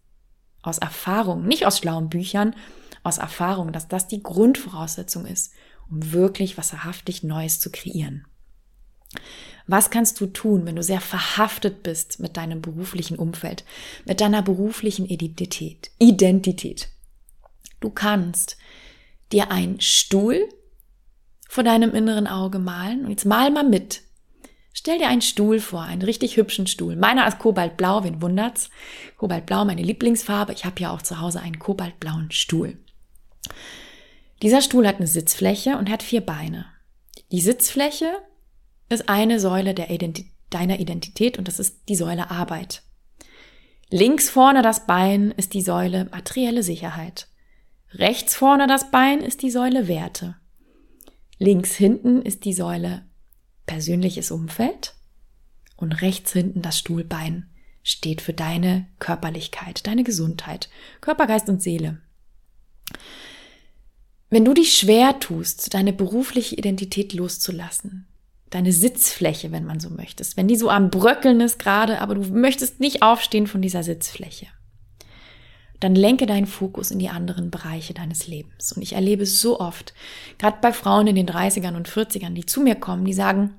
aus Erfahrung, nicht aus schlauen Büchern, aus Erfahrung, dass das die Grundvoraussetzung ist, um wirklich wasserhaftig Neues zu kreieren. Was kannst du tun, wenn du sehr verhaftet bist mit deinem beruflichen Umfeld, mit deiner beruflichen Identität? Identität. Du kannst dir einen Stuhl vor deinem inneren Auge malen und jetzt mal mal mit. Stell dir einen Stuhl vor, einen richtig hübschen Stuhl. Meiner ist kobaltblau, wen wundert's? Kobaltblau, meine Lieblingsfarbe. Ich habe ja auch zu Hause einen kobaltblauen Stuhl. Dieser Stuhl hat eine Sitzfläche und hat vier Beine. Die Sitzfläche ist eine Säule Identi deiner Identität und das ist die Säule Arbeit. Links vorne das Bein ist die Säule materielle Sicherheit. Rechts vorne das Bein ist die Säule Werte. Links hinten ist die Säule persönliches Umfeld und rechts hinten das Stuhlbein steht für deine Körperlichkeit, deine Gesundheit, Körper, Geist und Seele. Wenn du dich schwer tust, deine berufliche Identität loszulassen, deine Sitzfläche, wenn man so möchtest, wenn die so am Bröckeln ist gerade, aber du möchtest nicht aufstehen von dieser Sitzfläche, dann lenke deinen Fokus in die anderen Bereiche deines Lebens. Und ich erlebe es so oft, gerade bei Frauen in den 30ern und 40ern, die zu mir kommen, die sagen,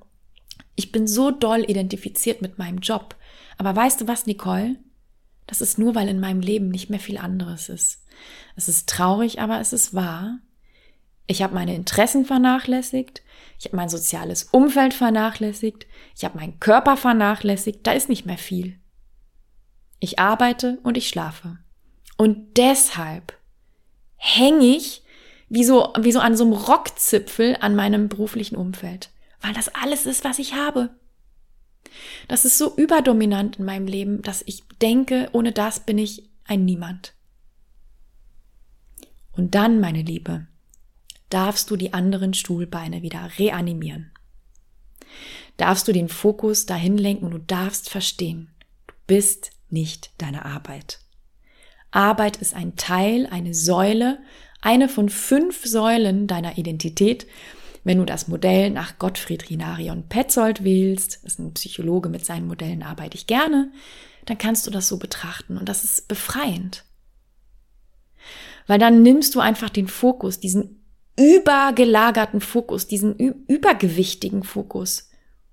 ich bin so doll identifiziert mit meinem Job. Aber weißt du was, Nicole? Das ist nur, weil in meinem Leben nicht mehr viel anderes ist. Es ist traurig, aber es ist wahr. Ich habe meine Interessen vernachlässigt, ich habe mein soziales Umfeld vernachlässigt, ich habe meinen Körper vernachlässigt, da ist nicht mehr viel. Ich arbeite und ich schlafe. Und deshalb hänge ich wie so, wie so an so einem Rockzipfel an meinem beruflichen Umfeld, weil das alles ist, was ich habe. Das ist so überdominant in meinem Leben, dass ich denke, ohne das bin ich ein Niemand. Und dann, meine Liebe, darfst du die anderen Stuhlbeine wieder reanimieren. Darfst du den Fokus dahin lenken und du darfst verstehen, du bist nicht deine Arbeit. Arbeit ist ein Teil, eine Säule, eine von fünf Säulen deiner Identität. Wenn du das Modell nach Gottfried Rinarion Petzold wählst, das ist ein Psychologe, mit seinen Modellen arbeite ich gerne, dann kannst du das so betrachten und das ist befreiend. Weil dann nimmst du einfach den Fokus, diesen übergelagerten Fokus, diesen übergewichtigen Fokus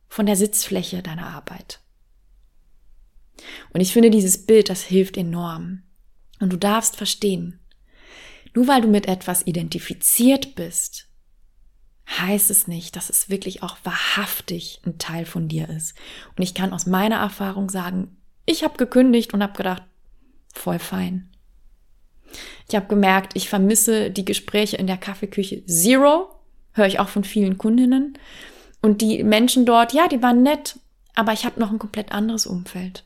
von der Sitzfläche deiner Arbeit. Und ich finde dieses Bild, das hilft enorm. Und du darfst verstehen, nur weil du mit etwas identifiziert bist, heißt es nicht, dass es wirklich auch wahrhaftig ein Teil von dir ist. Und ich kann aus meiner Erfahrung sagen, ich habe gekündigt und habe gedacht, voll fein. Ich habe gemerkt, ich vermisse die Gespräche in der Kaffeeküche Zero, höre ich auch von vielen Kundinnen. Und die Menschen dort, ja, die waren nett, aber ich habe noch ein komplett anderes Umfeld.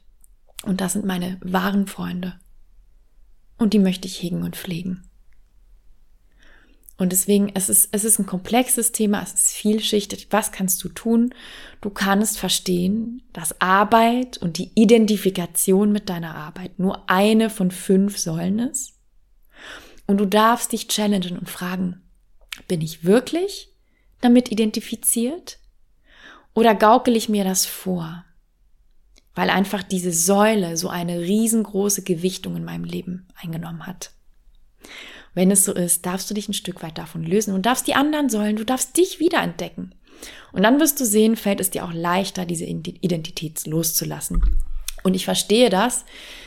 Und das sind meine wahren Freunde und die möchte ich hegen und pflegen. Und deswegen, es ist, es ist ein komplexes Thema, es ist vielschichtig. Was kannst du tun? Du kannst verstehen, dass Arbeit und die Identifikation mit deiner Arbeit nur eine von fünf Säulen ist. Und du darfst dich challengen und fragen, bin ich wirklich damit identifiziert? Oder gaukel ich mir das vor? Weil einfach diese Säule so eine riesengroße Gewichtung in meinem Leben eingenommen hat. Wenn es so ist, darfst du dich ein Stück weit davon lösen und darfst die anderen Säulen, du darfst dich wiederentdecken. Und dann wirst du sehen, fällt es dir auch leichter, diese Identität loszulassen. Und ich verstehe das,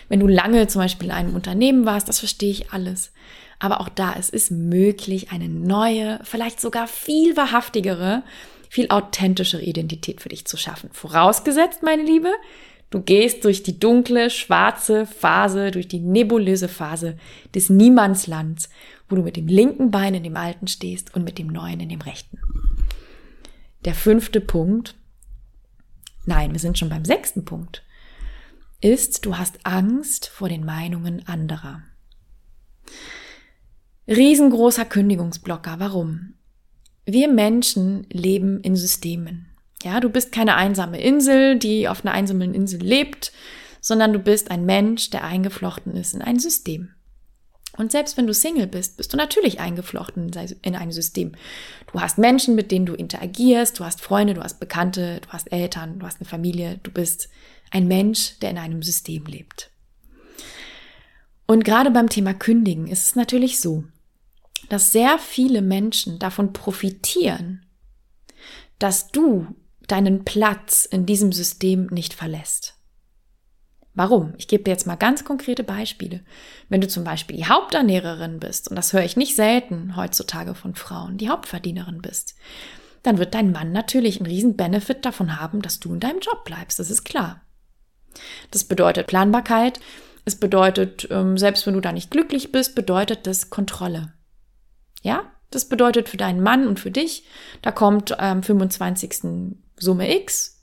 wenn du lange zum Beispiel in einem Unternehmen warst, das verstehe ich alles. Aber auch da, es ist möglich, eine neue, vielleicht sogar viel wahrhaftigere, viel authentischere Identität für dich zu schaffen. Vorausgesetzt, meine Liebe, Du gehst durch die dunkle, schwarze Phase, durch die nebulöse Phase des Niemandslands, wo du mit dem linken Bein in dem alten stehst und mit dem neuen in dem rechten. Der fünfte Punkt, nein, wir sind schon beim sechsten Punkt, ist, du hast Angst vor den Meinungen anderer. Riesengroßer Kündigungsblocker. Warum? Wir Menschen leben in Systemen. Ja, du bist keine einsame Insel, die auf einer einsamen Insel lebt, sondern du bist ein Mensch, der eingeflochten ist in ein System. Und selbst wenn du Single bist, bist du natürlich eingeflochten in ein System. Du hast Menschen, mit denen du interagierst, du hast Freunde, du hast Bekannte, du hast Eltern, du hast eine Familie, du bist ein Mensch, der in einem System lebt. Und gerade beim Thema Kündigen ist es natürlich so, dass sehr viele Menschen davon profitieren, dass du deinen Platz in diesem System nicht verlässt. Warum? Ich gebe dir jetzt mal ganz konkrete Beispiele. Wenn du zum Beispiel die Haupternährerin bist, und das höre ich nicht selten heutzutage von Frauen, die Hauptverdienerin bist, dann wird dein Mann natürlich einen riesen Benefit davon haben, dass du in deinem Job bleibst. Das ist klar. Das bedeutet Planbarkeit. Es bedeutet, ähm, selbst wenn du da nicht glücklich bist, bedeutet das Kontrolle. Ja? Das bedeutet für deinen Mann und für dich, da kommt am 25. Summe X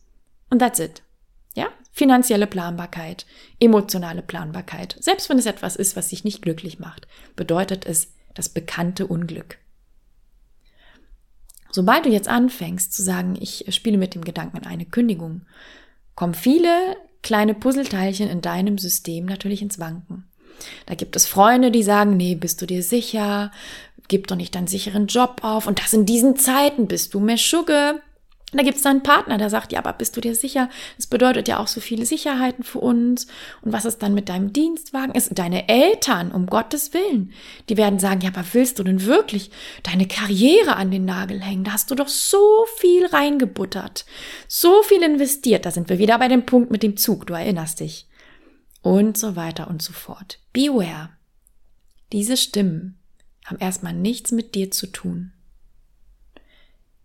und that's it. Ja? Finanzielle Planbarkeit, emotionale Planbarkeit. Selbst wenn es etwas ist, was dich nicht glücklich macht, bedeutet es das bekannte Unglück. Sobald du jetzt anfängst zu sagen, ich spiele mit dem Gedanken an eine Kündigung, kommen viele kleine Puzzleteilchen in deinem System natürlich ins Wanken. Da gibt es Freunde, die sagen, nee, bist du dir sicher? Gib doch nicht deinen sicheren Job auf. Und das in diesen Zeiten bist du mehr Schugge. Da gibt es dann einen Partner, der sagt, ja, aber bist du dir sicher? Das bedeutet ja auch so viele Sicherheiten für uns. Und was ist dann mit deinem Dienstwagen? Sind deine Eltern, um Gottes Willen. Die werden sagen, ja, aber willst du denn wirklich deine Karriere an den Nagel hängen? Da hast du doch so viel reingebuttert, so viel investiert. Da sind wir wieder bei dem Punkt mit dem Zug, du erinnerst dich. Und so weiter und so fort. Beware. Diese Stimmen haben erstmal nichts mit dir zu tun.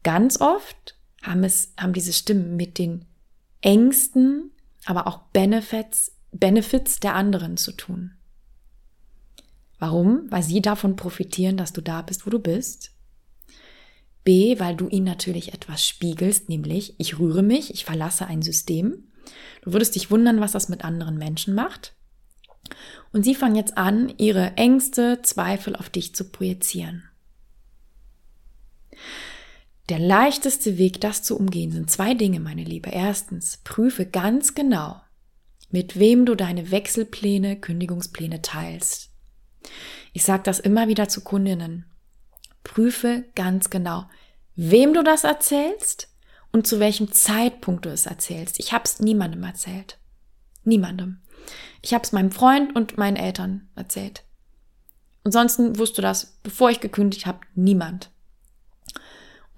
Ganz oft haben es, haben diese Stimmen mit den Ängsten, aber auch Benefits, Benefits der anderen zu tun. Warum? Weil sie davon profitieren, dass du da bist, wo du bist. B, weil du ihnen natürlich etwas spiegelst, nämlich ich rühre mich, ich verlasse ein System. Du würdest dich wundern, was das mit anderen Menschen macht. Und sie fangen jetzt an, ihre Ängste, Zweifel auf dich zu projizieren. Der leichteste Weg, das zu umgehen, sind zwei Dinge, meine Liebe. Erstens, prüfe ganz genau, mit wem du deine Wechselpläne, Kündigungspläne teilst. Ich sage das immer wieder zu Kundinnen. Prüfe ganz genau, wem du das erzählst und zu welchem Zeitpunkt du es erzählst. Ich habe es niemandem erzählt. Niemandem. Ich habe es meinem Freund und meinen Eltern erzählt. Ansonsten wusste das, bevor ich gekündigt habe, niemand.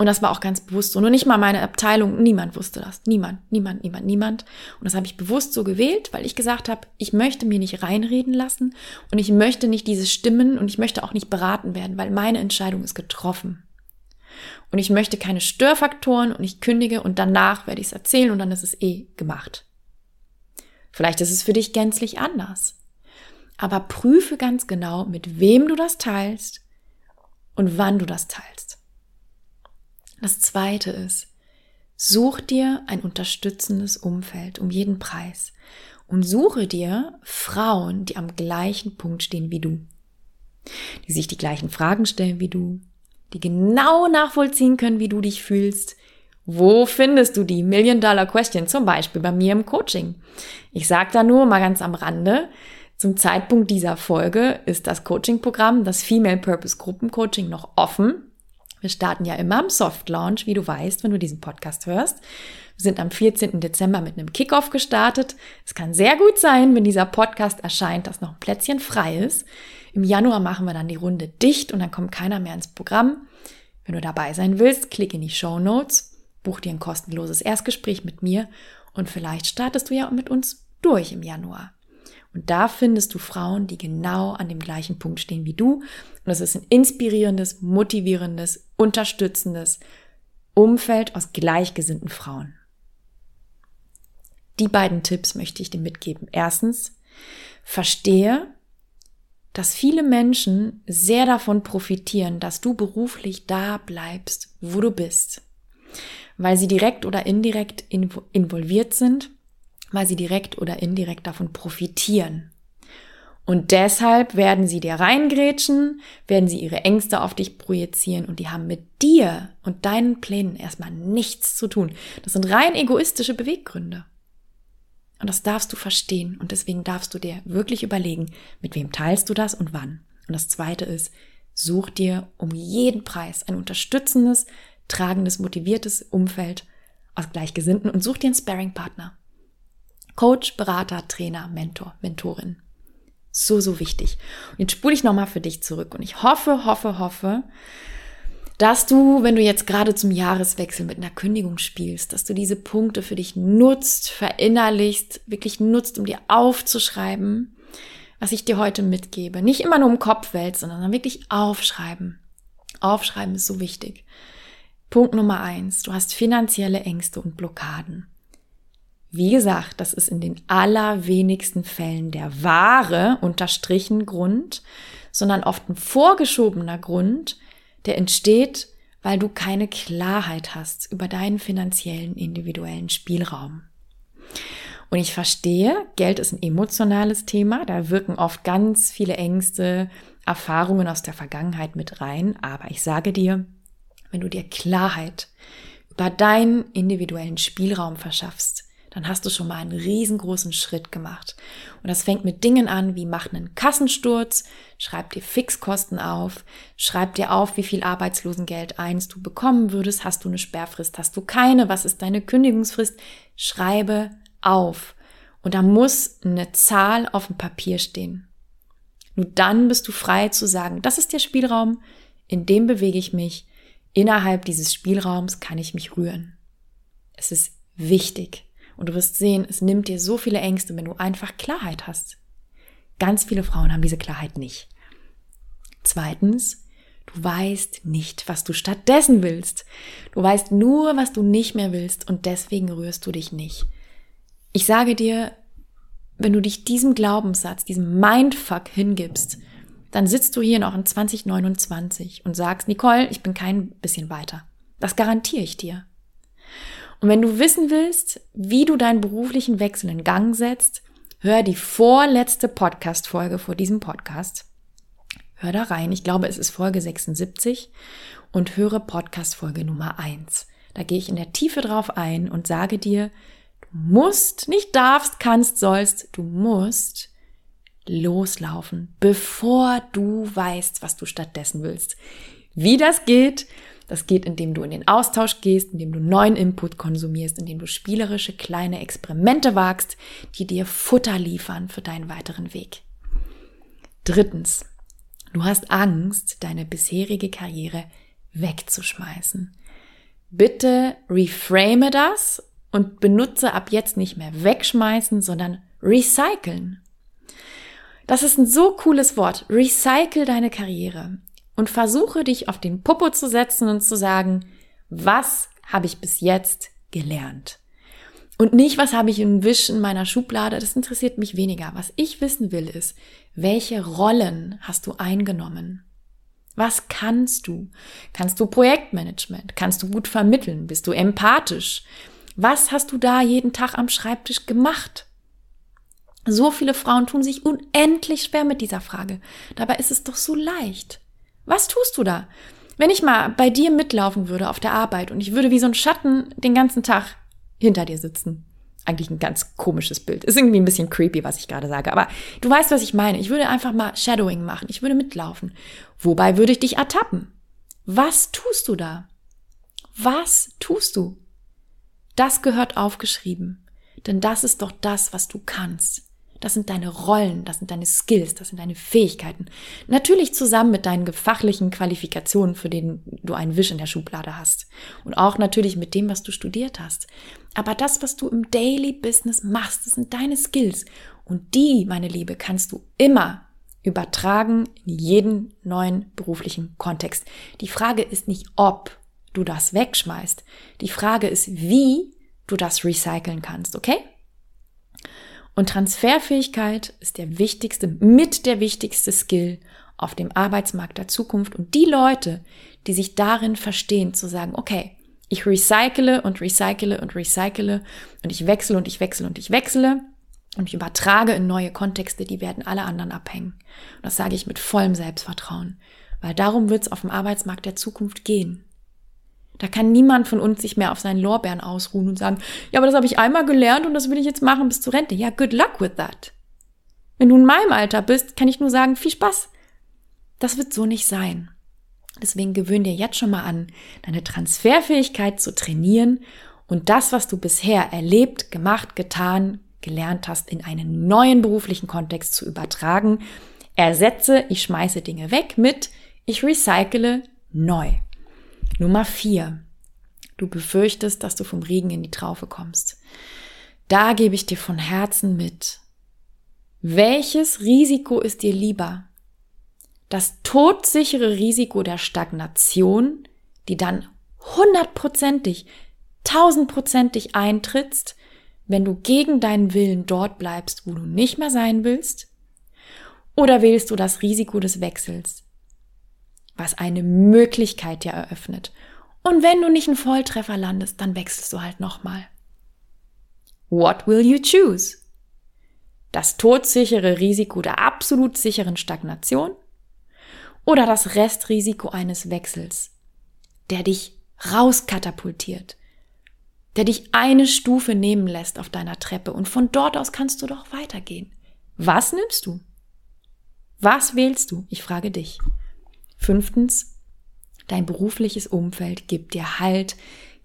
Und das war auch ganz bewusst so. Nur nicht mal meine Abteilung, niemand wusste das. Niemand, niemand, niemand, niemand. Und das habe ich bewusst so gewählt, weil ich gesagt habe, ich möchte mir nicht reinreden lassen und ich möchte nicht diese Stimmen und ich möchte auch nicht beraten werden, weil meine Entscheidung ist getroffen. Und ich möchte keine Störfaktoren und ich kündige und danach werde ich es erzählen und dann ist es eh gemacht. Vielleicht ist es für dich gänzlich anders. Aber prüfe ganz genau, mit wem du das teilst und wann du das teilst. Das zweite ist, such dir ein unterstützendes Umfeld um jeden Preis und suche dir Frauen, die am gleichen Punkt stehen wie du, die sich die gleichen Fragen stellen wie du, die genau nachvollziehen können, wie du dich fühlst. Wo findest du die Million Dollar Question? Zum Beispiel bei mir im Coaching. Ich sage da nur mal ganz am Rande, zum Zeitpunkt dieser Folge ist das Coaching-Programm, das Female Purpose Gruppencoaching noch offen. Wir starten ja immer am Soft Launch, wie du weißt, wenn du diesen Podcast hörst. Wir sind am 14. Dezember mit einem Kickoff gestartet. Es kann sehr gut sein, wenn dieser Podcast erscheint, dass noch ein Plätzchen frei ist. Im Januar machen wir dann die Runde dicht und dann kommt keiner mehr ins Programm. Wenn du dabei sein willst, klick in die Show Notes, buch dir ein kostenloses Erstgespräch mit mir und vielleicht startest du ja mit uns durch im Januar. Und da findest du Frauen, die genau an dem gleichen Punkt stehen wie du. Und es ist ein inspirierendes, motivierendes, unterstützendes Umfeld aus gleichgesinnten Frauen. Die beiden Tipps möchte ich dir mitgeben. Erstens, verstehe, dass viele Menschen sehr davon profitieren, dass du beruflich da bleibst, wo du bist, weil sie direkt oder indirekt involviert sind weil sie direkt oder indirekt davon profitieren. Und deshalb werden sie dir reingrätschen, werden sie ihre Ängste auf dich projizieren und die haben mit dir und deinen Plänen erstmal nichts zu tun. Das sind rein egoistische Beweggründe. Und das darfst du verstehen und deswegen darfst du dir wirklich überlegen, mit wem teilst du das und wann. Und das zweite ist, such dir um jeden Preis ein unterstützendes, tragendes, motiviertes Umfeld aus Gleichgesinnten und such dir einen Sparring-Partner. Coach, Berater, Trainer, Mentor, Mentorin. So, so wichtig. Und jetzt spule ich nochmal für dich zurück und ich hoffe, hoffe, hoffe, dass du, wenn du jetzt gerade zum Jahreswechsel mit einer Kündigung spielst, dass du diese Punkte für dich nutzt, verinnerlichst, wirklich nutzt, um dir aufzuschreiben, was ich dir heute mitgebe. Nicht immer nur im Kopf wälzen, sondern wirklich aufschreiben. Aufschreiben ist so wichtig. Punkt Nummer eins, du hast finanzielle Ängste und Blockaden. Wie gesagt, das ist in den allerwenigsten Fällen der wahre, unterstrichen Grund, sondern oft ein vorgeschobener Grund, der entsteht, weil du keine Klarheit hast über deinen finanziellen individuellen Spielraum. Und ich verstehe, Geld ist ein emotionales Thema, da wirken oft ganz viele Ängste, Erfahrungen aus der Vergangenheit mit rein, aber ich sage dir, wenn du dir Klarheit über deinen individuellen Spielraum verschaffst, dann hast du schon mal einen riesengroßen Schritt gemacht. Und das fängt mit Dingen an, wie mach einen Kassensturz, schreib dir Fixkosten auf, schreib dir auf, wie viel Arbeitslosengeld eins du bekommen würdest, hast du eine Sperrfrist, hast du keine, was ist deine Kündigungsfrist, schreibe auf. Und da muss eine Zahl auf dem Papier stehen. Nur dann bist du frei zu sagen, das ist der Spielraum, in dem bewege ich mich, innerhalb dieses Spielraums kann ich mich rühren. Es ist wichtig. Und du wirst sehen, es nimmt dir so viele Ängste, wenn du einfach Klarheit hast. Ganz viele Frauen haben diese Klarheit nicht. Zweitens, du weißt nicht, was du stattdessen willst. Du weißt nur, was du nicht mehr willst und deswegen rührst du dich nicht. Ich sage dir, wenn du dich diesem Glaubenssatz, diesem Mindfuck hingibst, dann sitzt du hier noch in 2029 und sagst, Nicole, ich bin kein bisschen weiter. Das garantiere ich dir. Und wenn du wissen willst, wie du deinen beruflichen Wechsel in Gang setzt, hör die vorletzte Podcast-Folge vor diesem Podcast. Hör da rein. Ich glaube, es ist Folge 76 und höre Podcast-Folge Nummer 1. Da gehe ich in der Tiefe drauf ein und sage dir, du musst, nicht darfst, kannst, sollst, du musst loslaufen, bevor du weißt, was du stattdessen willst. Wie das geht, das geht, indem du in den Austausch gehst, indem du neuen Input konsumierst, indem du spielerische kleine Experimente wagst, die dir Futter liefern für deinen weiteren Weg. Drittens, du hast Angst, deine bisherige Karriere wegzuschmeißen. Bitte reframe das und benutze ab jetzt nicht mehr wegschmeißen, sondern recyceln. Das ist ein so cooles Wort. Recycle deine Karriere und versuche dich auf den Popo zu setzen und zu sagen, was habe ich bis jetzt gelernt? Und nicht, was habe ich im Wisch in meiner Schublade, das interessiert mich weniger. Was ich wissen will, ist, welche Rollen hast du eingenommen? Was kannst du? Kannst du Projektmanagement? Kannst du gut vermitteln? Bist du empathisch? Was hast du da jeden Tag am Schreibtisch gemacht? So viele Frauen tun sich unendlich schwer mit dieser Frage. Dabei ist es doch so leicht. Was tust du da? Wenn ich mal bei dir mitlaufen würde auf der Arbeit und ich würde wie so ein Schatten den ganzen Tag hinter dir sitzen. Eigentlich ein ganz komisches Bild. Ist irgendwie ein bisschen creepy, was ich gerade sage. Aber du weißt, was ich meine. Ich würde einfach mal Shadowing machen. Ich würde mitlaufen. Wobei würde ich dich ertappen? Was tust du da? Was tust du? Das gehört aufgeschrieben. Denn das ist doch das, was du kannst. Das sind deine Rollen, das sind deine Skills, das sind deine Fähigkeiten. Natürlich zusammen mit deinen fachlichen Qualifikationen, für denen du einen Wisch in der Schublade hast. Und auch natürlich mit dem, was du studiert hast. Aber das, was du im Daily Business machst, das sind deine Skills. Und die, meine Liebe, kannst du immer übertragen in jeden neuen beruflichen Kontext. Die Frage ist nicht, ob du das wegschmeißt. Die Frage ist, wie du das recyceln kannst, okay? Und Transferfähigkeit ist der wichtigste, mit der wichtigste Skill auf dem Arbeitsmarkt der Zukunft. Und die Leute, die sich darin verstehen, zu sagen, okay, ich recycle und recycle und recycle und ich wechsle und ich wechsle und ich wechsle und ich übertrage in neue Kontexte, die werden alle anderen abhängen. Und das sage ich mit vollem Selbstvertrauen, weil darum wird es auf dem Arbeitsmarkt der Zukunft gehen. Da kann niemand von uns sich mehr auf seinen Lorbeeren ausruhen und sagen, ja, aber das habe ich einmal gelernt und das will ich jetzt machen bis zur Rente. Ja, good luck with that. Wenn du in meinem Alter bist, kann ich nur sagen, viel Spaß. Das wird so nicht sein. Deswegen gewöhn dir jetzt schon mal an, deine Transferfähigkeit zu trainieren und das, was du bisher erlebt, gemacht, getan, gelernt hast, in einen neuen beruflichen Kontext zu übertragen. Ersetze, ich schmeiße Dinge weg mit, ich recycle neu. Nummer vier. Du befürchtest, dass du vom Regen in die Traufe kommst. Da gebe ich dir von Herzen mit. Welches Risiko ist dir lieber? Das todsichere Risiko der Stagnation, die dann hundertprozentig, tausendprozentig eintrittst, wenn du gegen deinen Willen dort bleibst, wo du nicht mehr sein willst? Oder wählst du das Risiko des Wechsels, was eine Möglichkeit dir eröffnet? Und wenn du nicht einen Volltreffer landest, dann wechselst du halt nochmal. What will you choose? Das todsichere Risiko der absolut sicheren Stagnation oder das Restrisiko eines Wechsels, der dich rauskatapultiert, der dich eine Stufe nehmen lässt auf deiner Treppe und von dort aus kannst du doch weitergehen. Was nimmst du? Was wählst du? Ich frage dich. Fünftens, dein berufliches Umfeld gibt dir Halt,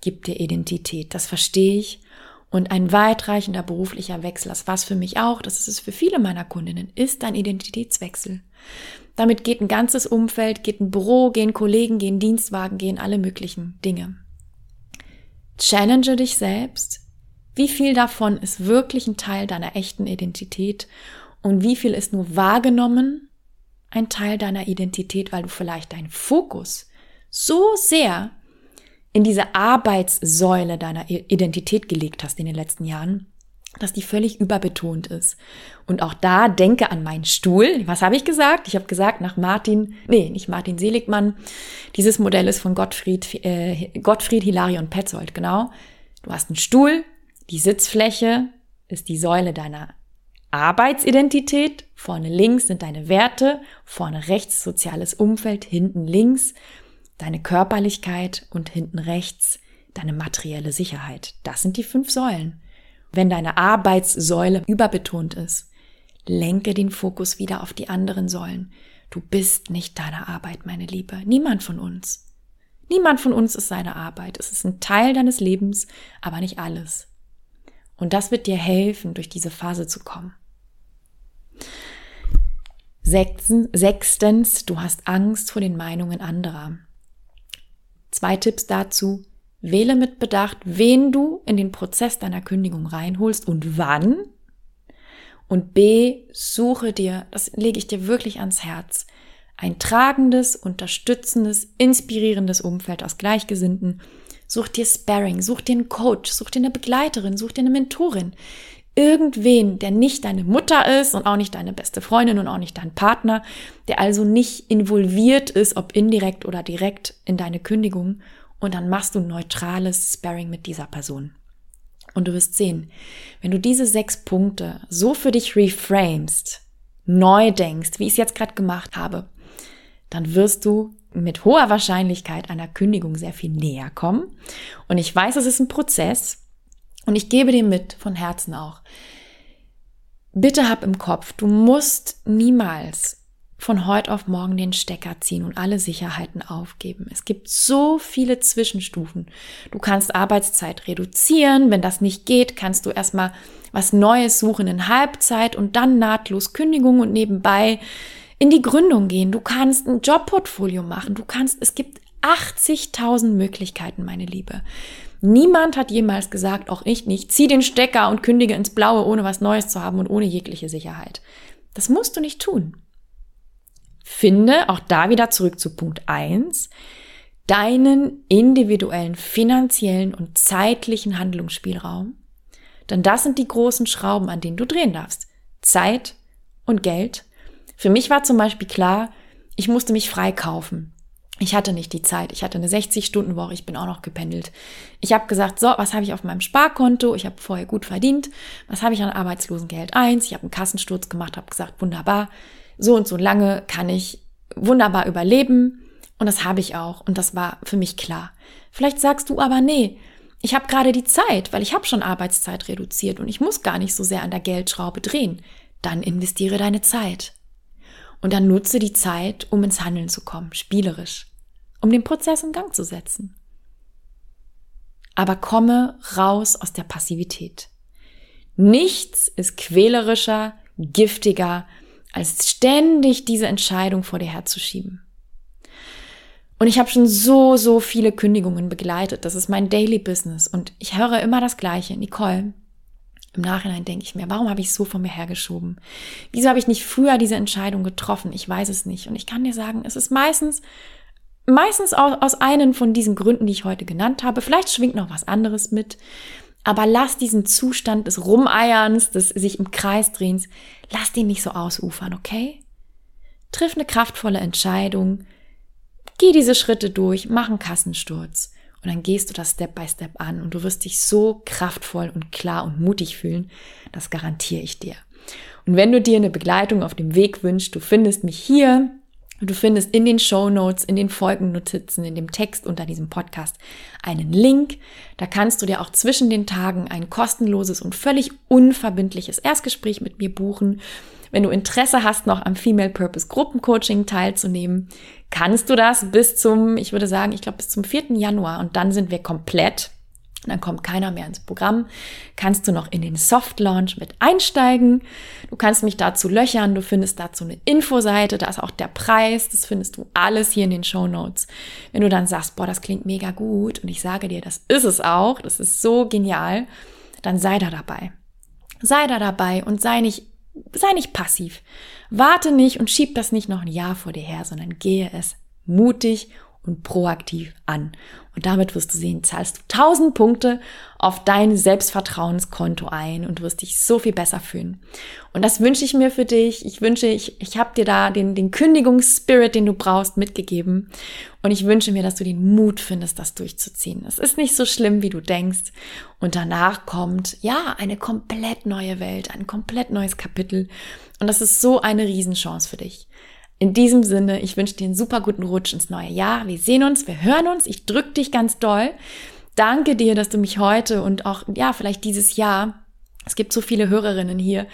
gibt dir Identität. Das verstehe ich. Und ein weitreichender beruflicher Wechsel, das war für mich auch, das ist es für viele meiner Kundinnen, ist ein Identitätswechsel. Damit geht ein ganzes Umfeld, geht ein Büro, gehen Kollegen, gehen Dienstwagen, gehen alle möglichen Dinge. Challenge dich selbst. Wie viel davon ist wirklich ein Teil deiner echten Identität und wie viel ist nur wahrgenommen ein Teil deiner Identität, weil du vielleicht deinen Fokus so sehr in diese Arbeitssäule deiner Identität gelegt hast in den letzten Jahren, dass die völlig überbetont ist. Und auch da denke an meinen Stuhl. Was habe ich gesagt? Ich habe gesagt, nach Martin, nee, nicht Martin Seligmann. Dieses Modell ist von Gottfried, äh, Gottfried Hilarion Petzold, genau. Du hast einen Stuhl, die Sitzfläche ist die Säule deiner Arbeitsidentität. Vorne links sind deine Werte, vorne rechts soziales Umfeld, hinten links deine Körperlichkeit und hinten rechts deine materielle Sicherheit. Das sind die fünf Säulen. Wenn deine Arbeitssäule überbetont ist, lenke den Fokus wieder auf die anderen Säulen. Du bist nicht deine Arbeit, meine Liebe. Niemand von uns. Niemand von uns ist seine Arbeit. Es ist ein Teil deines Lebens, aber nicht alles. Und das wird dir helfen, durch diese Phase zu kommen. Sechstens, du hast Angst vor den Meinungen anderer. Zwei Tipps dazu. Wähle mit Bedacht, wen du in den Prozess deiner Kündigung reinholst und wann. Und B, suche dir, das lege ich dir wirklich ans Herz, ein tragendes, unterstützendes, inspirierendes Umfeld aus Gleichgesinnten. Such dir Sparring, such dir einen Coach, such dir eine Begleiterin, such dir eine Mentorin. Irgendwen, der nicht deine Mutter ist und auch nicht deine beste Freundin und auch nicht dein Partner, der also nicht involviert ist, ob indirekt oder direkt in deine Kündigung und dann machst du neutrales Sparring mit dieser Person. Und du wirst sehen, wenn du diese sechs Punkte so für dich reframest, neu denkst, wie ich es jetzt gerade gemacht habe, dann wirst du mit hoher Wahrscheinlichkeit einer Kündigung sehr viel näher kommen. Und ich weiß, es ist ein Prozess und ich gebe dir mit von Herzen auch. Bitte hab im Kopf, du musst niemals von heute auf morgen den Stecker ziehen und alle Sicherheiten aufgeben. Es gibt so viele Zwischenstufen. Du kannst Arbeitszeit reduzieren. Wenn das nicht geht, kannst du erstmal was Neues suchen in Halbzeit und dann nahtlos Kündigung und nebenbei in die Gründung gehen. Du kannst ein Jobportfolio machen. Du kannst, es gibt 80.000 Möglichkeiten, meine Liebe. Niemand hat jemals gesagt, auch ich nicht, zieh den Stecker und kündige ins Blaue, ohne was Neues zu haben und ohne jegliche Sicherheit. Das musst du nicht tun. Finde, auch da wieder zurück zu Punkt eins deinen individuellen finanziellen und zeitlichen Handlungsspielraum. Denn das sind die großen Schrauben, an denen du drehen darfst. Zeit und Geld. Für mich war zum Beispiel klar, ich musste mich freikaufen. Ich hatte nicht die Zeit. Ich hatte eine 60-Stunden-Woche. Ich bin auch noch gependelt. Ich habe gesagt, so, was habe ich auf meinem Sparkonto? Ich habe vorher gut verdient. Was habe ich an Arbeitslosengeld 1? Ich habe einen Kassensturz gemacht, habe gesagt, wunderbar so und so lange kann ich wunderbar überleben. Und das habe ich auch. Und das war für mich klar. Vielleicht sagst du aber, nee, ich habe gerade die Zeit, weil ich habe schon Arbeitszeit reduziert und ich muss gar nicht so sehr an der Geldschraube drehen. Dann investiere deine Zeit. Und dann nutze die Zeit, um ins Handeln zu kommen, spielerisch, um den Prozess in Gang zu setzen. Aber komme raus aus der Passivität. Nichts ist quälerischer, giftiger als ständig diese Entscheidung vor dir herzuschieben. Und ich habe schon so, so viele Kündigungen begleitet. Das ist mein Daily Business. Und ich höre immer das Gleiche. Nicole, im Nachhinein denke ich mir, warum habe ich so von mir hergeschoben? Wieso habe ich nicht früher diese Entscheidung getroffen? Ich weiß es nicht. Und ich kann dir sagen, es ist meistens Meistens aus, einen von diesen Gründen, die ich heute genannt habe. Vielleicht schwingt noch was anderes mit. Aber lass diesen Zustand des Rumeierns, des sich im Kreis drehens, lass den nicht so ausufern, okay? Triff eine kraftvolle Entscheidung. Geh diese Schritte durch, mach einen Kassensturz. Und dann gehst du das Step by Step an und du wirst dich so kraftvoll und klar und mutig fühlen. Das garantiere ich dir. Und wenn du dir eine Begleitung auf dem Weg wünschst, du findest mich hier Du findest in den Show Notes, in den Folgennotizen, in dem Text unter diesem Podcast einen Link. Da kannst du dir auch zwischen den Tagen ein kostenloses und völlig unverbindliches Erstgespräch mit mir buchen. Wenn du Interesse hast, noch am Female Purpose Gruppencoaching teilzunehmen, kannst du das bis zum, ich würde sagen, ich glaube bis zum 4. Januar und dann sind wir komplett dann kommt keiner mehr ins Programm. Kannst du noch in den Soft Launch mit einsteigen. Du kannst mich dazu löchern. Du findest dazu eine Infoseite. Da ist auch der Preis. Das findest du alles hier in den Show Notes. Wenn du dann sagst, boah, das klingt mega gut und ich sage dir, das ist es auch. Das ist so genial. Dann sei da dabei. Sei da dabei und sei nicht, sei nicht passiv. Warte nicht und schieb das nicht noch ein Jahr vor dir her, sondern gehe es mutig und proaktiv an. Und damit wirst du sehen, zahlst du 1000 Punkte auf dein Selbstvertrauenskonto ein und wirst dich so viel besser fühlen. Und das wünsche ich mir für dich. Ich wünsche, ich, ich habe dir da den, den Kündigungsspirit, den du brauchst, mitgegeben. Und ich wünsche mir, dass du den Mut findest, das durchzuziehen. Es ist nicht so schlimm, wie du denkst. Und danach kommt, ja, eine komplett neue Welt, ein komplett neues Kapitel. Und das ist so eine Riesenchance für dich. In diesem Sinne, ich wünsche dir einen super guten Rutsch ins neue Jahr. Wir sehen uns, wir hören uns. Ich drücke dich ganz doll. Danke dir, dass du mich heute und auch, ja, vielleicht dieses Jahr es gibt so viele Hörerinnen hier,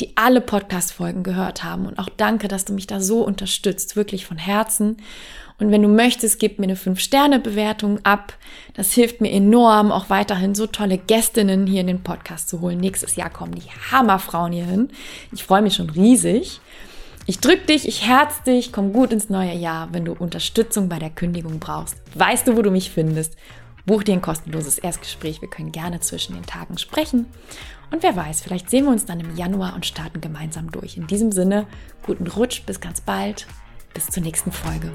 die alle Podcast-Folgen gehört haben. Und auch danke, dass du mich da so unterstützt, wirklich von Herzen. Und wenn du möchtest, gib mir eine 5-Sterne-Bewertung ab. Das hilft mir enorm, auch weiterhin so tolle Gästinnen hier in den Podcast zu holen. Nächstes Jahr kommen die Hammerfrauen hier hin. Ich freue mich schon riesig. Ich drück dich, ich herz dich, komm gut ins neue Jahr. Wenn du Unterstützung bei der Kündigung brauchst, weißt du, wo du mich findest. Buch dir ein kostenloses Erstgespräch. Wir können gerne zwischen den Tagen sprechen. Und wer weiß, vielleicht sehen wir uns dann im Januar und starten gemeinsam durch. In diesem Sinne, guten Rutsch, bis ganz bald, bis zur nächsten Folge.